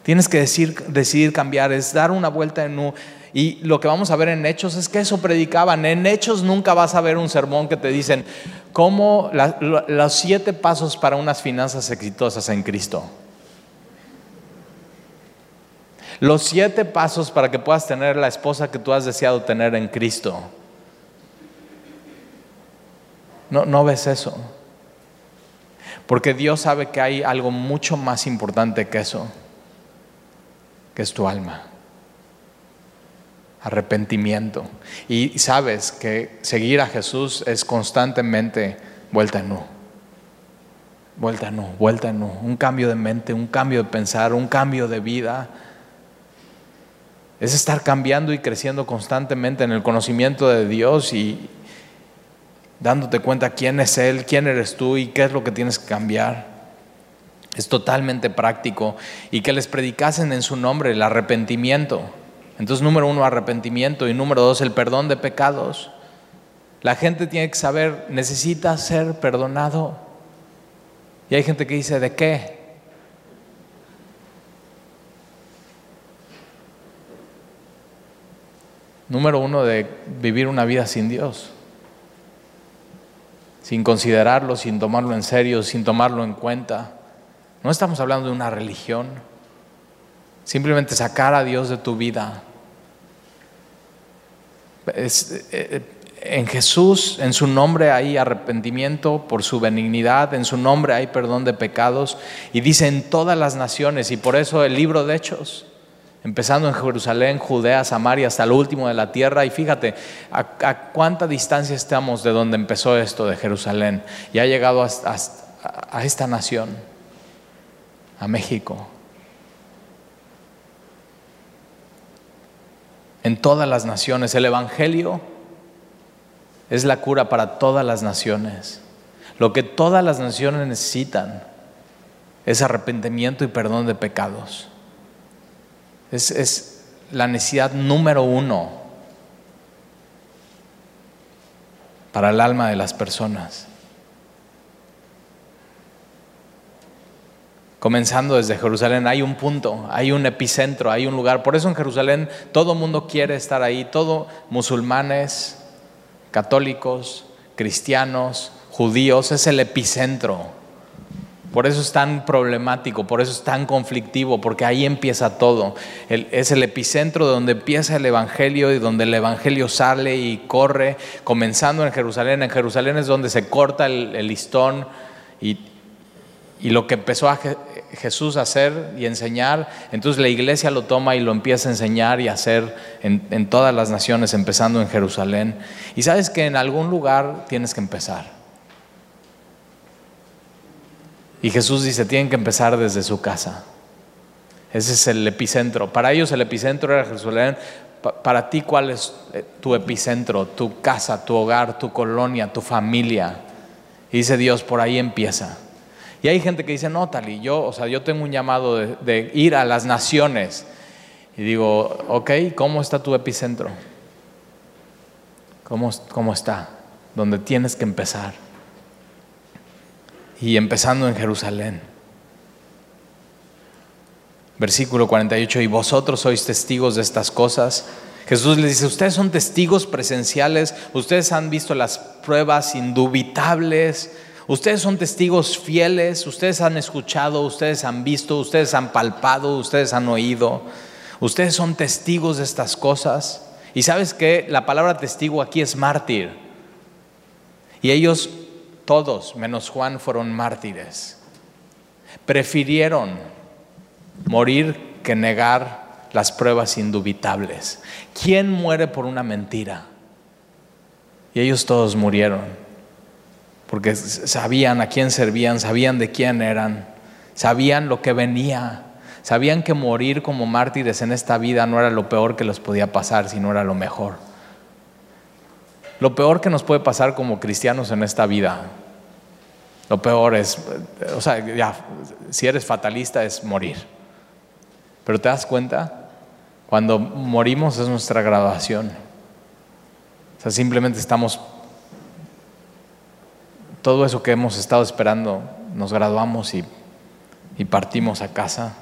Tienes que decidir cambiar, es dar una vuelta en un... Y lo que vamos a ver en Hechos es que eso predicaban. En Hechos nunca vas a ver un sermón que te dicen, cómo los siete pasos para unas finanzas exitosas en Cristo. Los siete pasos para que puedas tener la esposa que tú has deseado tener en Cristo. No, no ves eso. Porque Dios sabe que hay algo mucho más importante que eso, que es tu alma. Arrepentimiento. Y sabes que seguir a Jesús es constantemente vuelta en no. Vuelta no, vuelta no. Un cambio de mente, un cambio de pensar, un cambio de vida. Es estar cambiando y creciendo constantemente en el conocimiento de Dios y, dándote cuenta quién es Él, quién eres tú y qué es lo que tienes que cambiar. Es totalmente práctico y que les predicasen en su nombre el arrepentimiento. Entonces, número uno, arrepentimiento y número dos, el perdón de pecados. La gente tiene que saber, necesita ser perdonado. Y hay gente que dice, ¿de qué? Número uno, de vivir una vida sin Dios sin considerarlo, sin tomarlo en serio, sin tomarlo en cuenta. No estamos hablando de una religión, simplemente sacar a Dios de tu vida. Eh, en Jesús, en su nombre hay arrepentimiento por su benignidad, en su nombre hay perdón de pecados y dice en todas las naciones y por eso el libro de Hechos empezando en Jerusalén, Judea, Samaria, hasta el último de la tierra. Y fíjate, a, cuánta distancia estamos de donde empezó esto de Jerusalén. Y ha llegado a esta nación, a México. En todas las naciones. El Evangelio es la cura para todas las naciones. Lo que todas las naciones necesitan es arrepentimiento y perdón de pecados. Es, la necesidad número uno para el alma de las personas. Comenzando desde Jerusalén, hay un punto, hay un epicentro, hay un lugar. Por eso en Jerusalén todo mundo quiere estar ahí, todo musulmanes, católicos, cristianos, judíos, es el epicentro. Por eso es tan problemático, por eso es tan conflictivo, porque ahí empieza todo. es el epicentro de donde empieza el Evangelio y donde el Evangelio sale y corre, comenzando en Jerusalén. En Jerusalén es donde se corta el, listón y, lo que empezó Jesús a hacer y enseñar, entonces la iglesia lo toma y lo empieza a enseñar y a hacer en todas las naciones, empezando en Jerusalén. Y sabes que en algún lugar tienes que empezar. Y Jesús dice, tienen que empezar desde su casa. Ese es el epicentro. Para ellos el epicentro era Jerusalén. Para ti, ¿cuál es eh, tu epicentro? Tu casa, tu hogar, tu colonia, tu familia. Y dice Dios, por ahí empieza. Y hay gente que dice, no, Tali, yo, o sea, yo tengo un llamado de, ir a las naciones. Y digo, ok, ¿cómo está tu epicentro? ¿Cómo, cómo está? Donde tienes que empezar y empezando en Jerusalén. Versículo 48, y vosotros sois testigos de estas cosas. Jesús les dice, ustedes son testigos presenciales, ustedes han visto las pruebas indubitables, ustedes son testigos fieles, ustedes han escuchado, ustedes han visto, ustedes han palpado, ustedes han oído, ustedes son testigos de estas cosas. Y sabes que la palabra testigo aquí es mártir. Y ellos todos, menos Juan, fueron mártires. Prefirieron morir que negar las pruebas indubitables. ¿Quién muere por una mentira? Y ellos todos murieron, porque sabían a quién servían, sabían de quién eran, sabían lo que venía, sabían que morir como mártires en esta vida no era lo peor que les podía pasar, sino era lo mejor. Lo peor que nos puede pasar como cristianos en esta vida, lo peor es, o sea, ya, si eres fatalista es morir. Pero te das cuenta, cuando morimos es nuestra graduación. O sea, simplemente estamos, todo eso que hemos estado esperando, nos graduamos y, y partimos a casa.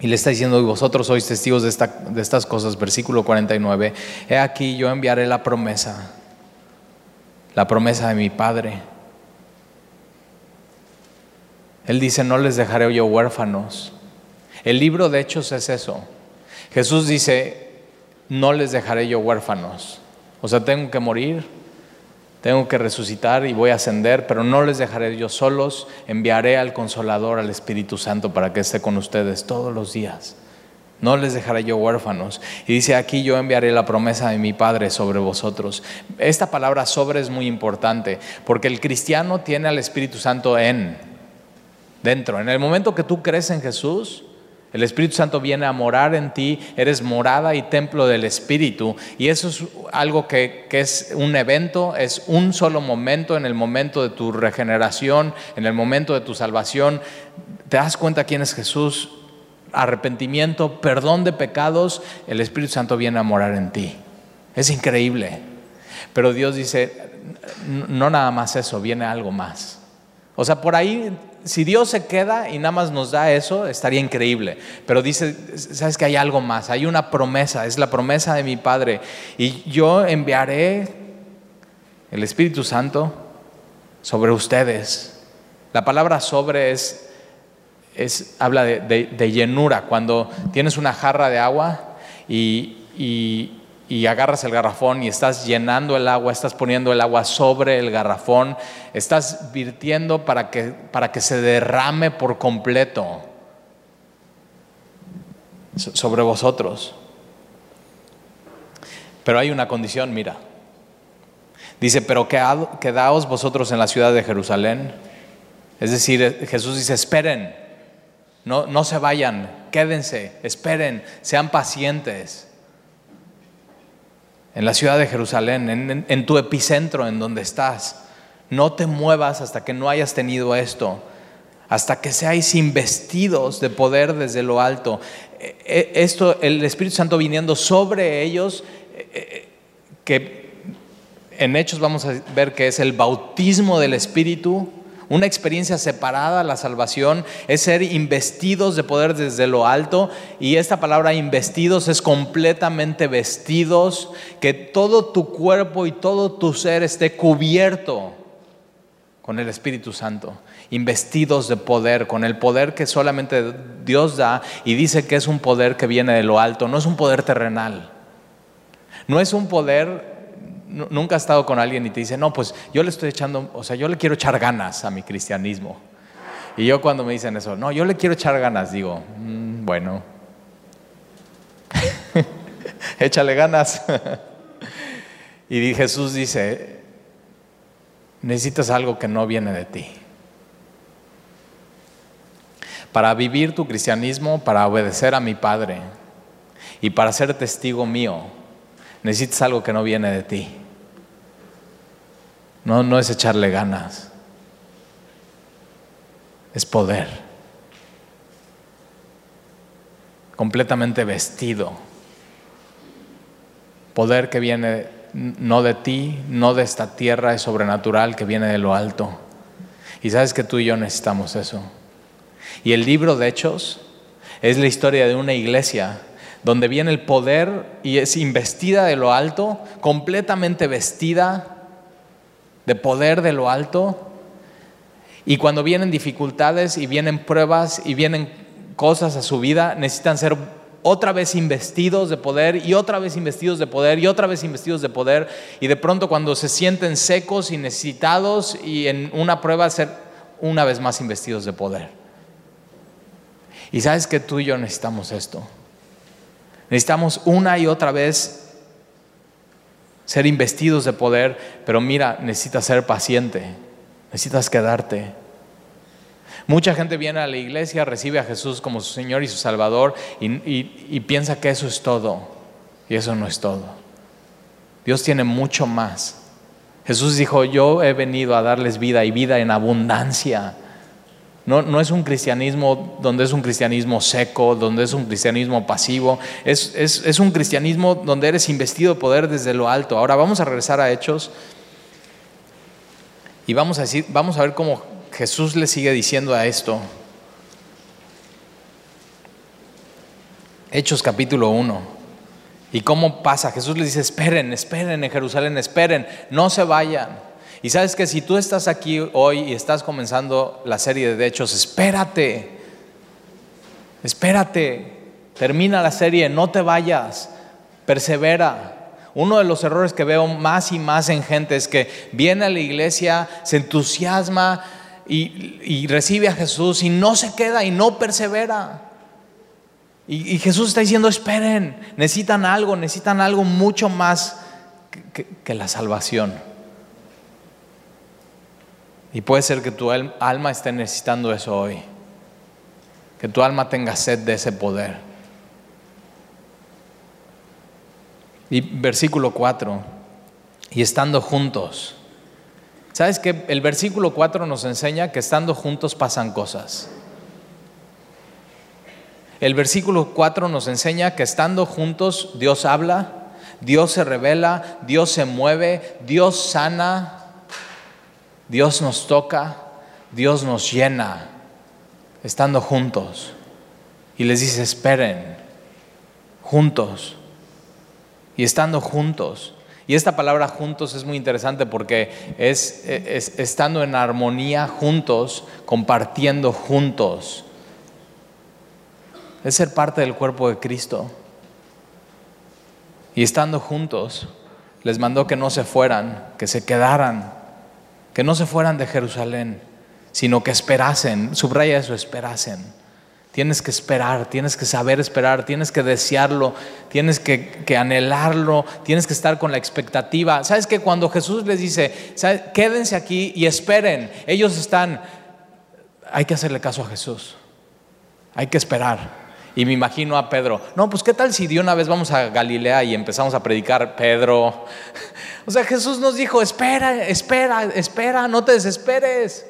Y le está diciendo, vosotros sois testigos de, esta, de estas cosas, versículo 49, he aquí yo enviaré la promesa, la promesa de mi Padre. Él dice, no les dejaré yo huérfanos. El libro de Hechos es eso. Jesús dice, no les dejaré yo huérfanos. O sea, tengo que morir, tengo que resucitar y voy a ascender, pero no les dejaré yo solos, enviaré al consolador, al Espíritu Santo, para que esté con ustedes todos los días. No les dejaré yo huérfanos. Y dice, aquí yo enviaré la promesa de mi Padre sobre vosotros. Esta palabra sobre es muy importante, porque el cristiano tiene al Espíritu Santo en, dentro. En el momento que tú crees en Jesús, el Espíritu Santo viene a morar en ti, eres morada y templo del Espíritu. Y eso es algo que, es un evento, es un solo momento en el momento de tu regeneración, en el momento de tu salvación. Te das cuenta quién es Jesús, arrepentimiento, perdón de pecados, el Espíritu Santo viene a morar en ti. Es increíble. Pero Dios dice, no nada más eso, viene algo más. O sea, por ahí si Dios se queda y nada más nos da eso, estaría increíble. Pero dice, sabes que hay algo más, hay una promesa, es la promesa de mi Padre. Y yo enviaré el Espíritu Santo sobre ustedes. La palabra sobre es, habla de, llenura. Cuando tienes una jarra de agua y agarras el garrafón y estás llenando el agua, estás poniendo el agua sobre el garrafón, estás virtiendo para que, para que se derrame por completo sobre vosotros. Pero hay una condición, mira. Dice, pero quedaos vosotros en la ciudad de Jerusalén. Es decir, Jesús dice, esperen, no, no se vayan, quédense, esperen, sean pacientes en la ciudad de Jerusalén, en, tu epicentro, en donde estás. No te muevas hasta que no hayas tenido esto, hasta que seáis investidos de poder desde lo alto. E, e, esto, el Espíritu Santo viniendo sobre ellos, e, que en Hechos vamos a ver que es el bautismo del Espíritu, una experiencia separada, la salvación es ser investidos de poder desde lo alto. Y esta palabra investidos es completamente vestidos, que todo tu cuerpo y todo tu ser esté cubierto con el Espíritu Santo, investidos de poder, con el poder que solamente Dios da. Y dice que es un poder que viene de lo alto, no es un poder terrenal, no es un poder nunca has estado con alguien y te dice, no, pues yo le estoy echando, o sea, yo le quiero echar ganas a mi cristianismo. Y yo cuando me dicen eso, no, yo le quiero echar ganas, digo, mm, bueno, échale ganas. y Jesús dice, necesitas algo que no viene de ti. Para vivir tu cristianismo, para obedecer a mi Padre y para ser testigo mío, necesitas algo que no viene de ti. No, no es echarle ganas, es poder. Completamente vestido. Poder que viene no de ti, no de esta tierra, es sobrenatural, que viene de lo alto. Y sabes que tú y yo necesitamos eso. Y el libro de Hechos es la historia de una iglesia donde viene el poder y es investida de lo alto, completamente vestida de poder de lo alto. Y cuando vienen dificultades y vienen pruebas y vienen cosas a su vida, necesitan ser otra vez investidos de poder y otra vez investidos de poder y otra vez investidos de poder. Y de pronto cuando se sienten secos y necesitados y en una prueba ser una vez más investidos de poder. Y sabes que tú y yo necesitamos esto. Necesitamos una y otra vez ser investidos de poder, pero mira, necesitas ser paciente, necesitas quedarte. Mucha gente viene a la iglesia, recibe a Jesús como su Señor y su Salvador y, piensa que eso es todo. Y eso no es todo. Dios tiene mucho más. Jesús dijo, yo he venido a darles vida y vida en abundancia. No, es un cristianismo donde es un cristianismo seco, donde es un cristianismo pasivo, es, es un cristianismo donde eres investido de poder desde lo alto. Ahora vamos a regresar a Hechos y vamos a, decir, vamos a ver cómo Jesús le sigue diciendo a esto. Hechos capítulo 1. ¿Y cómo pasa? Jesús le dice, esperen, esperen en Jerusalén, esperen, no se vayan. Y sabes que si tú estás aquí hoy y estás comenzando la serie de hechos, espérate. Espérate, termina la serie, no te vayas, persevera. Uno de los errores que veo más y más en gente es que viene a la iglesia, se entusiasma y, recibe a Jesús y no se queda y no persevera. Y, Jesús está diciendo, esperen, necesitan algo, necesitan algo mucho más que la salvación. Y puede ser que tu alma esté necesitando eso hoy. Que tu alma tenga sed de ese poder. Y versículo 4. Y estando juntos. ¿Sabes que El versículo 4 nos enseña que estando juntos pasan cosas. El versículo 4 nos enseña que estando juntos Dios habla, Dios se revela, Dios se mueve, Dios sana, Dios nos toca, Dios nos llena, estando juntos. Y les dice, esperen, juntos. Y estando juntos. Y esta palabra juntos es muy interesante porque es, estando en armonía juntos, compartiendo juntos. Es ser parte del cuerpo de Cristo. Y estando juntos, les mandó que no se fueran, que se quedaran que no se fueran de Jerusalén, sino que esperasen, subraya eso, esperasen. Tienes que esperar, tienes que saber esperar, tienes que desearlo, tienes que, anhelarlo, tienes que estar con la expectativa. ¿Sabes que cuando Jesús les dice, quédense aquí y esperen, ellos están, hay que hacerle caso a Jesús, hay que esperar. Y me imagino a Pedro, no, pues qué tal si de una vez vamos a Galilea y empezamos a predicar Pedro, o sea, Jesús nos dijo, espera, espera, espera, no te desesperes.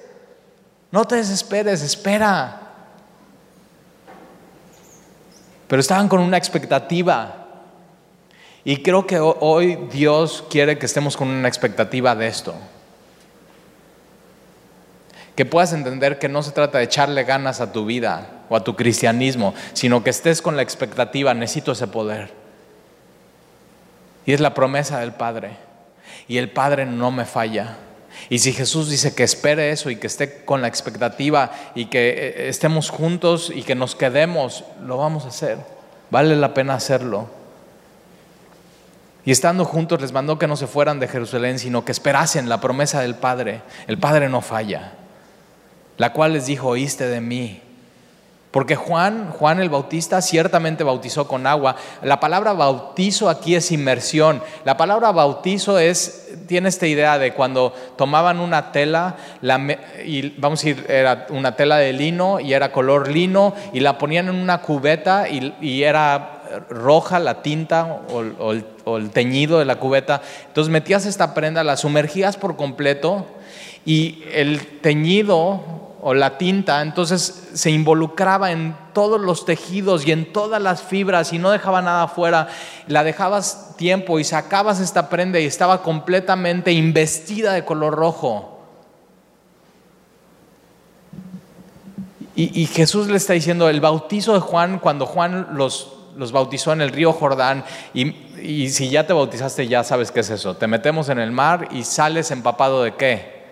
No te desesperes, espera. Pero estaban con una expectativa. Y creo que hoy Dios quiere que estemos con una expectativa de esto. Que puedas entender que no se trata de echarle ganas a tu vida o a tu cristianismo, sino que estés con la expectativa, necesito ese poder. Y es la promesa del Padre y el Padre no me falla. Y si Jesús dice que espere eso y que esté con la expectativa y que eh, estemos juntos y que nos quedemos, lo vamos a hacer. Vale la pena hacerlo. Y estando juntos les mandó que no se fueran de Jerusalén, sino que esperasen la promesa del Padre. El Padre no falla. La cual les dijo, oíste de mí. Porque Juan, Juan el Bautista ciertamente bautizó con agua. La palabra bautizo aquí es inmersión. La palabra bautizo es, tiene esta idea de cuando tomaban una tela, y vamos a ir, era una tela de lino y era color lino, y la ponían en una cubeta y, era roja la tinta o, o el teñido de la cubeta. Entonces metías esta prenda, la sumergías por completo y el teñido o la tinta, entonces se involucraba en todos los tejidos y en todas las fibras y no dejaba nada afuera. La dejabas tiempo y sacabas esta prenda y estaba completamente investida de color rojo. Y, Jesús le está diciendo, el bautizo de Juan, cuando Juan los, los bautizó en el río Jordán, y, y si ya te bautizaste ya sabes qué es eso, te metemos en el mar y sales empapado de qué?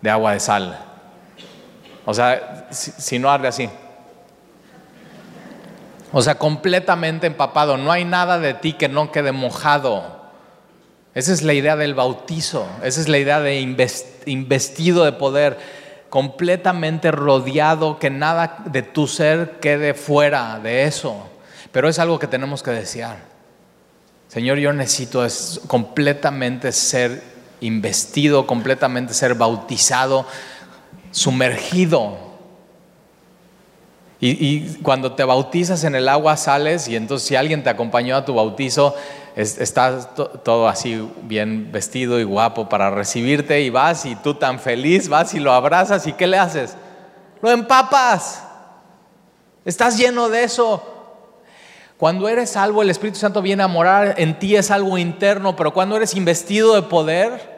De agua de sal. O sea, si, no hazle así. O sea, completamente empapado. No hay nada de ti que no quede mojado. Esa es la idea del bautizo. Esa es la idea de investido de poder. Completamente rodeado, que nada de tu ser quede fuera de eso. Pero es algo que tenemos que desear. Señor, yo necesito es completamente ser investido, completamente ser bautizado sumergido. Y, cuando te bautizas en el agua sales y entonces si alguien te acompañó a tu bautizo, estás todo así bien vestido y guapo para recibirte y vas y tú tan feliz vas y lo abrazas y ¿qué le haces? Lo empapas. Estás lleno de eso. Cuando eres salvo, el Espíritu Santo viene a morar en ti, es algo interno, pero cuando eres investido de poder,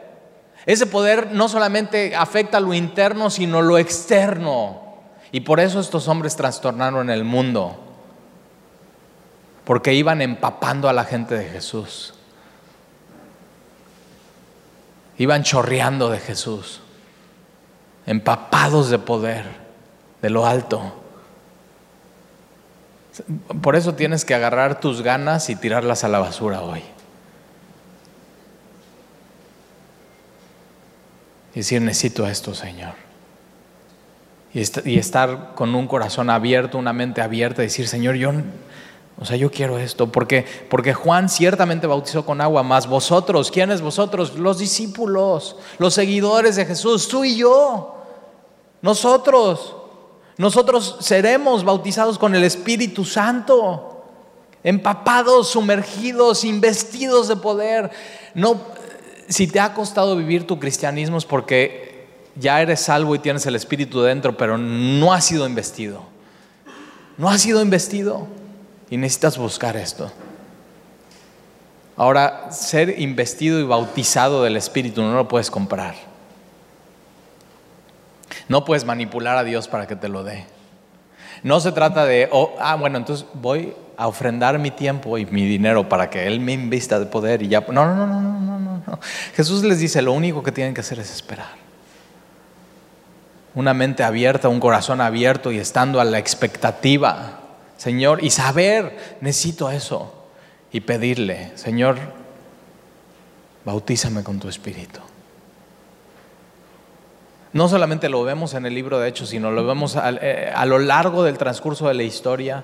ese poder no solamente afecta lo interno, sino lo externo. Y por eso estos hombres trastornaron el mundo. Porque iban empapando a la gente de Jesús. Iban chorreando de Jesús. Empapados de poder, de lo alto. Por eso tienes que agarrar tus ganas y tirarlas a la basura hoy. Y decir, necesito esto, Señor. Y, estar con un corazón abierto, una mente abierta, decir, Señor, yo, o sea, yo quiero esto. Porque, porque Juan ciertamente bautizó con agua, más vosotros, ¿quiénes vosotros? Los discípulos, los seguidores de Jesús, tú y yo. Nosotros. Nosotros seremos bautizados con el Espíritu Santo, empapados, sumergidos, investidos de poder. No, si te ha costado vivir tu cristianismo es porque ya eres salvo y tienes el Espíritu dentro, pero no has sido investido. No has sido investido y necesitas buscar esto. Ahora, ser investido y bautizado del Espíritu no lo puedes comprar. No puedes manipular a Dios para que te lo dé. No se trata de, oh, ah, bueno, entonces voy a ofrendar mi tiempo y mi dinero para que Él me invista de poder y ya. No, no, no, no, no, no, Jesús les dice, lo único que tienen que hacer es esperar. Una mente abierta, un corazón abierto y estando a la expectativa, Señor, y saber, necesito eso. Y pedirle, Señor, bautízame con tu espíritu. No solamente lo vemos en el libro de Hechos, sino lo vemos eh, a, lo largo del transcurso de la historia.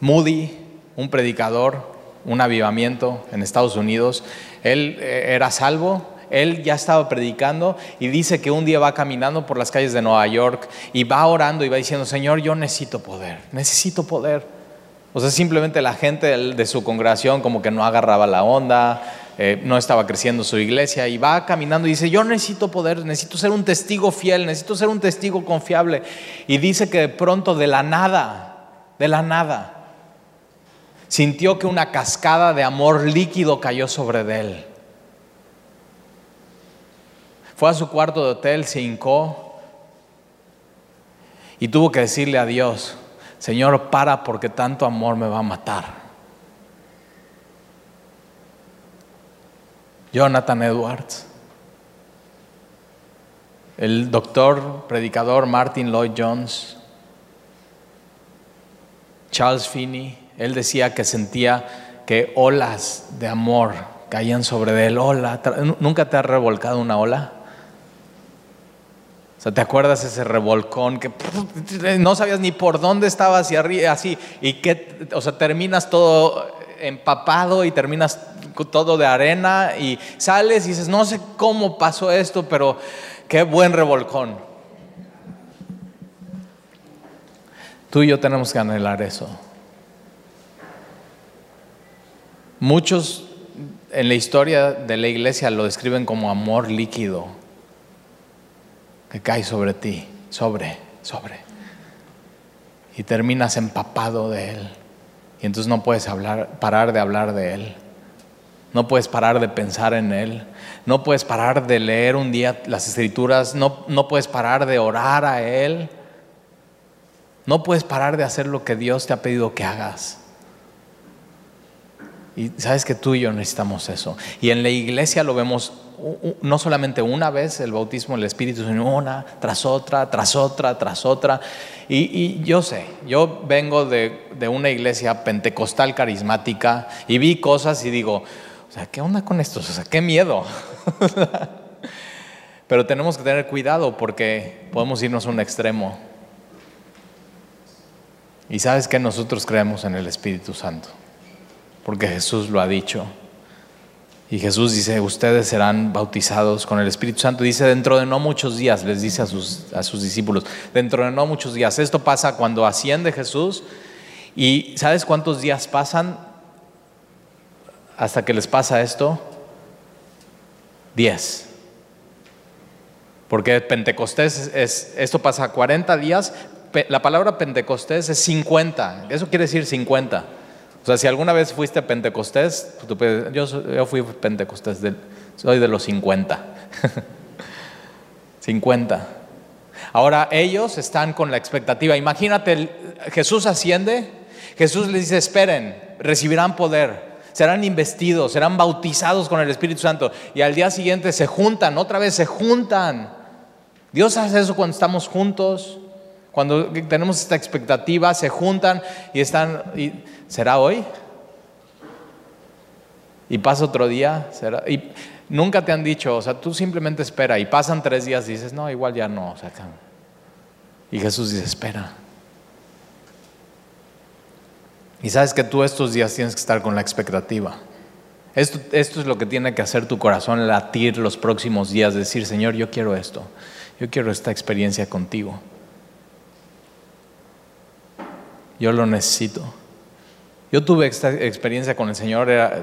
Moody, un predicador, un avivamiento en Estados Unidos, él eh, era salvo, él ya estaba predicando y dice que un día va caminando por las calles de Nueva York y va orando y va diciendo, Señor, yo necesito poder, necesito poder. O sea, simplemente la gente de su congregación como que no agarraba la onda, eh, no estaba creciendo su iglesia y va caminando y dice, yo necesito poder, necesito ser un testigo fiel, necesito ser un testigo confiable. Y dice que de pronto de la nada, de la nada, sintió que una cascada de amor líquido cayó sobre él. Fue a su cuarto de hotel, se hincó y tuvo que decirle a Dios, Señor, para porque tanto amor me va a matar. Jonathan Edwards, el doctor predicador Martin Lloyd Jones, Charles Finney, él decía que sentía que olas de amor caían sobre él. Ola, ¿nunca te ha revolcado una ola? O sea, ¿te acuerdas ese revolcón que no sabías ni por dónde estabas y así y que, o sea, terminas todo empapado y terminas todo de arena y sales y dices, no sé cómo pasó esto, pero qué buen revolcón. Tú y yo tenemos que anhelar eso. Muchos en la historia de la iglesia lo describen como amor líquido que cae sobre ti, sobre, sobre. Y terminas empapado de él. Y entonces no puedes hablar, parar de hablar de Él. No puedes parar de pensar en Él. No puedes parar de leer un día las escrituras. No, no puedes parar de orar a Él. No puedes parar de hacer lo que Dios te ha pedido que hagas. Y sabes que tú y yo necesitamos eso. Y en la iglesia lo vemos no solamente una vez el bautismo del Espíritu, sino una tras otra, tras otra, tras otra. Y, yo sé, yo vengo de, una iglesia pentecostal carismática y vi cosas y digo, o sea, ¿qué onda con esto? O sea, qué miedo. Pero tenemos que tener cuidado porque podemos irnos a un extremo. Y sabes que nosotros creemos en el Espíritu Santo, porque Jesús lo ha dicho. Y Jesús dice, ustedes serán bautizados con el Espíritu Santo. Dice, dentro de no muchos días, les dice a sus, a sus discípulos, dentro de no muchos días. Esto pasa cuando asciende Jesús. ¿Y sabes cuántos días pasan hasta que les pasa esto? Diez. Porque Pentecostés es, esto pasa 40 días. La palabra Pentecostés es 50. Eso quiere decir 50. O sea, si alguna vez fuiste a Pentecostés, yo, yo fui Pentecostés, soy de los 50. 50. Ahora ellos están con la expectativa. Imagínate, Jesús asciende, Jesús les dice, esperen, recibirán poder, serán investidos, serán bautizados con el Espíritu Santo. Y al día siguiente se juntan, otra vez se juntan. Dios hace eso cuando estamos juntos Cuando tenemos esta expectativa, se juntan y están, ¿será hoy? Y pasa otro día, ¿será? Y nunca te han dicho, o sea, tú simplemente espera y pasan tres días y dices, no, igual ya no, o sea, y Jesús dice, espera. Y sabes que tú estos días tienes que estar con la expectativa. Esto, esto, es lo que tiene que hacer tu corazón latir los próximos días, decir, Señor, yo quiero esto, yo quiero esta experiencia contigo. Yo lo necesito. Yo tuve esta experiencia con el Señor, era,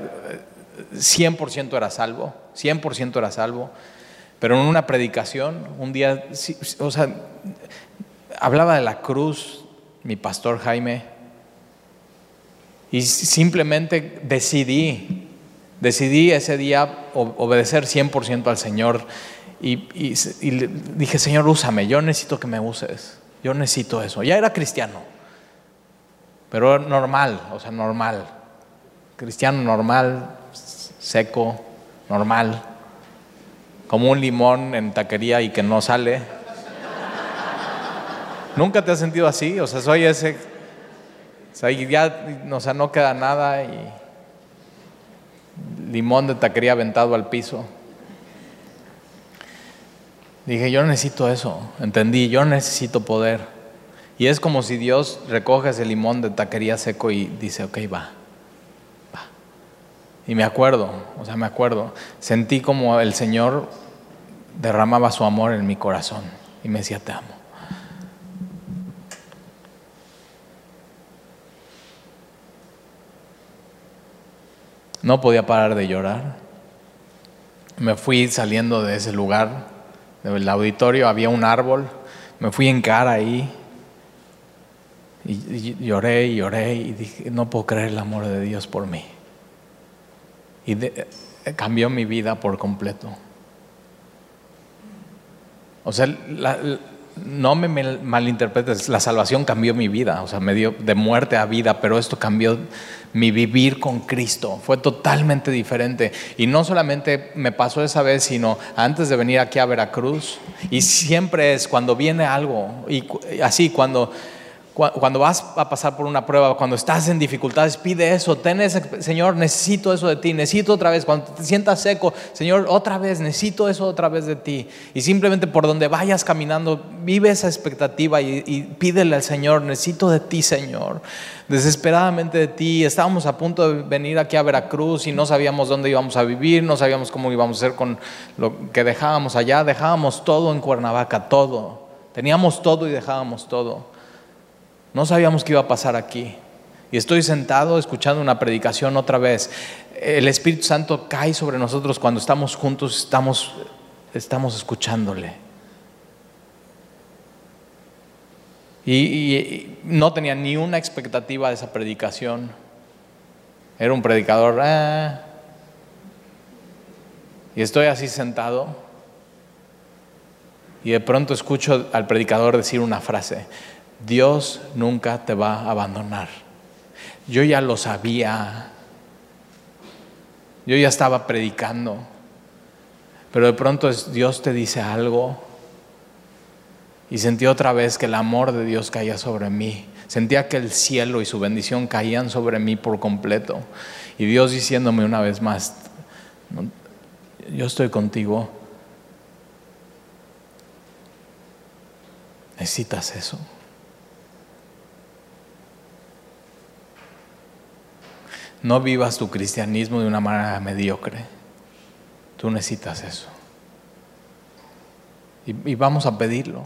100% era salvo, 100% era salvo, pero en una predicación, un día, o sea, hablaba de la cruz, mi pastor Jaime, y simplemente decidí, decidí ese día obedecer 100% al Señor y, y, dije, Señor, úsame, yo necesito que me uses, yo necesito eso. Ya era cristiano, pero normal, o sea, normal, cristiano normal, seco, normal, como un limón en taquería y que no sale. ¿Nunca te has sentido así? O sea, soy ese. O sea, ya o sea, no queda nada y limón de taquería aventado al piso. Dije, yo necesito eso. Entendí, yo necesito poder. Y es como si Dios recoge ese limón de taquería seco y dice, ok, va. Va. Y me acuerdo, o sea, me acuerdo. Sentí como el Señor derramaba su amor en mi corazón y me decía, te amo. No podía parar de llorar. Me fui saliendo de ese lugar, del auditorio, había un árbol, me fui en cara ahí y, lloré y lloré y dije, no puedo creer el amor de Dios por mí. Y cambió mi vida por completo. O sea, no me malinterpretes, la salvación cambió mi vida, o sea, me dio de muerte a vida, pero esto cambió mi vivir con Cristo, fue totalmente diferente. Y no solamente me pasó esa vez, sino antes de venir aquí a Veracruz, y siempre es cuando viene algo, y así, cuando cuando vas a pasar por una prueba, cuando estás en dificultades, pide eso, ten Señor, necesito eso de ti, necesito otra vez, cuando te sientas seco, Señor, otra vez, necesito eso otra vez de ti. Y simplemente por donde vayas caminando, vive esa expectativa y, y pídele al Señor, necesito de ti, Señor, desesperadamente de ti. Estábamos a punto de venir aquí a Veracruz y no sabíamos dónde íbamos a vivir, no sabíamos cómo íbamos a hacer con lo que dejábamos allá, dejábamos todo en Cuernavaca, todo. Teníamos todo y dejábamos todo. No sabíamos qué iba a pasar aquí. Y estoy sentado escuchando una predicación otra vez. El Espíritu Santo cae sobre nosotros cuando estamos juntos, estamos, estamos escuchándole. Y, no tenía ni una expectativa de esa predicación. Era un predicador. Ah". y estoy así sentado. Y de pronto escucho al predicador decir una frase. Dios nunca te va a abandonar. Yo ya lo sabía. Yo ya estaba predicando. Pero de pronto Dios te dice algo. Y sentí otra vez que el amor de Dios caía sobre mí. Sentía que el cielo y su bendición caían sobre mí por completo. Y Dios diciéndome una vez más, yo estoy contigo. Necesitas eso. No vivas tu cristianismo de una manera mediocre. Tú necesitas eso. Y, vamos a pedirlo.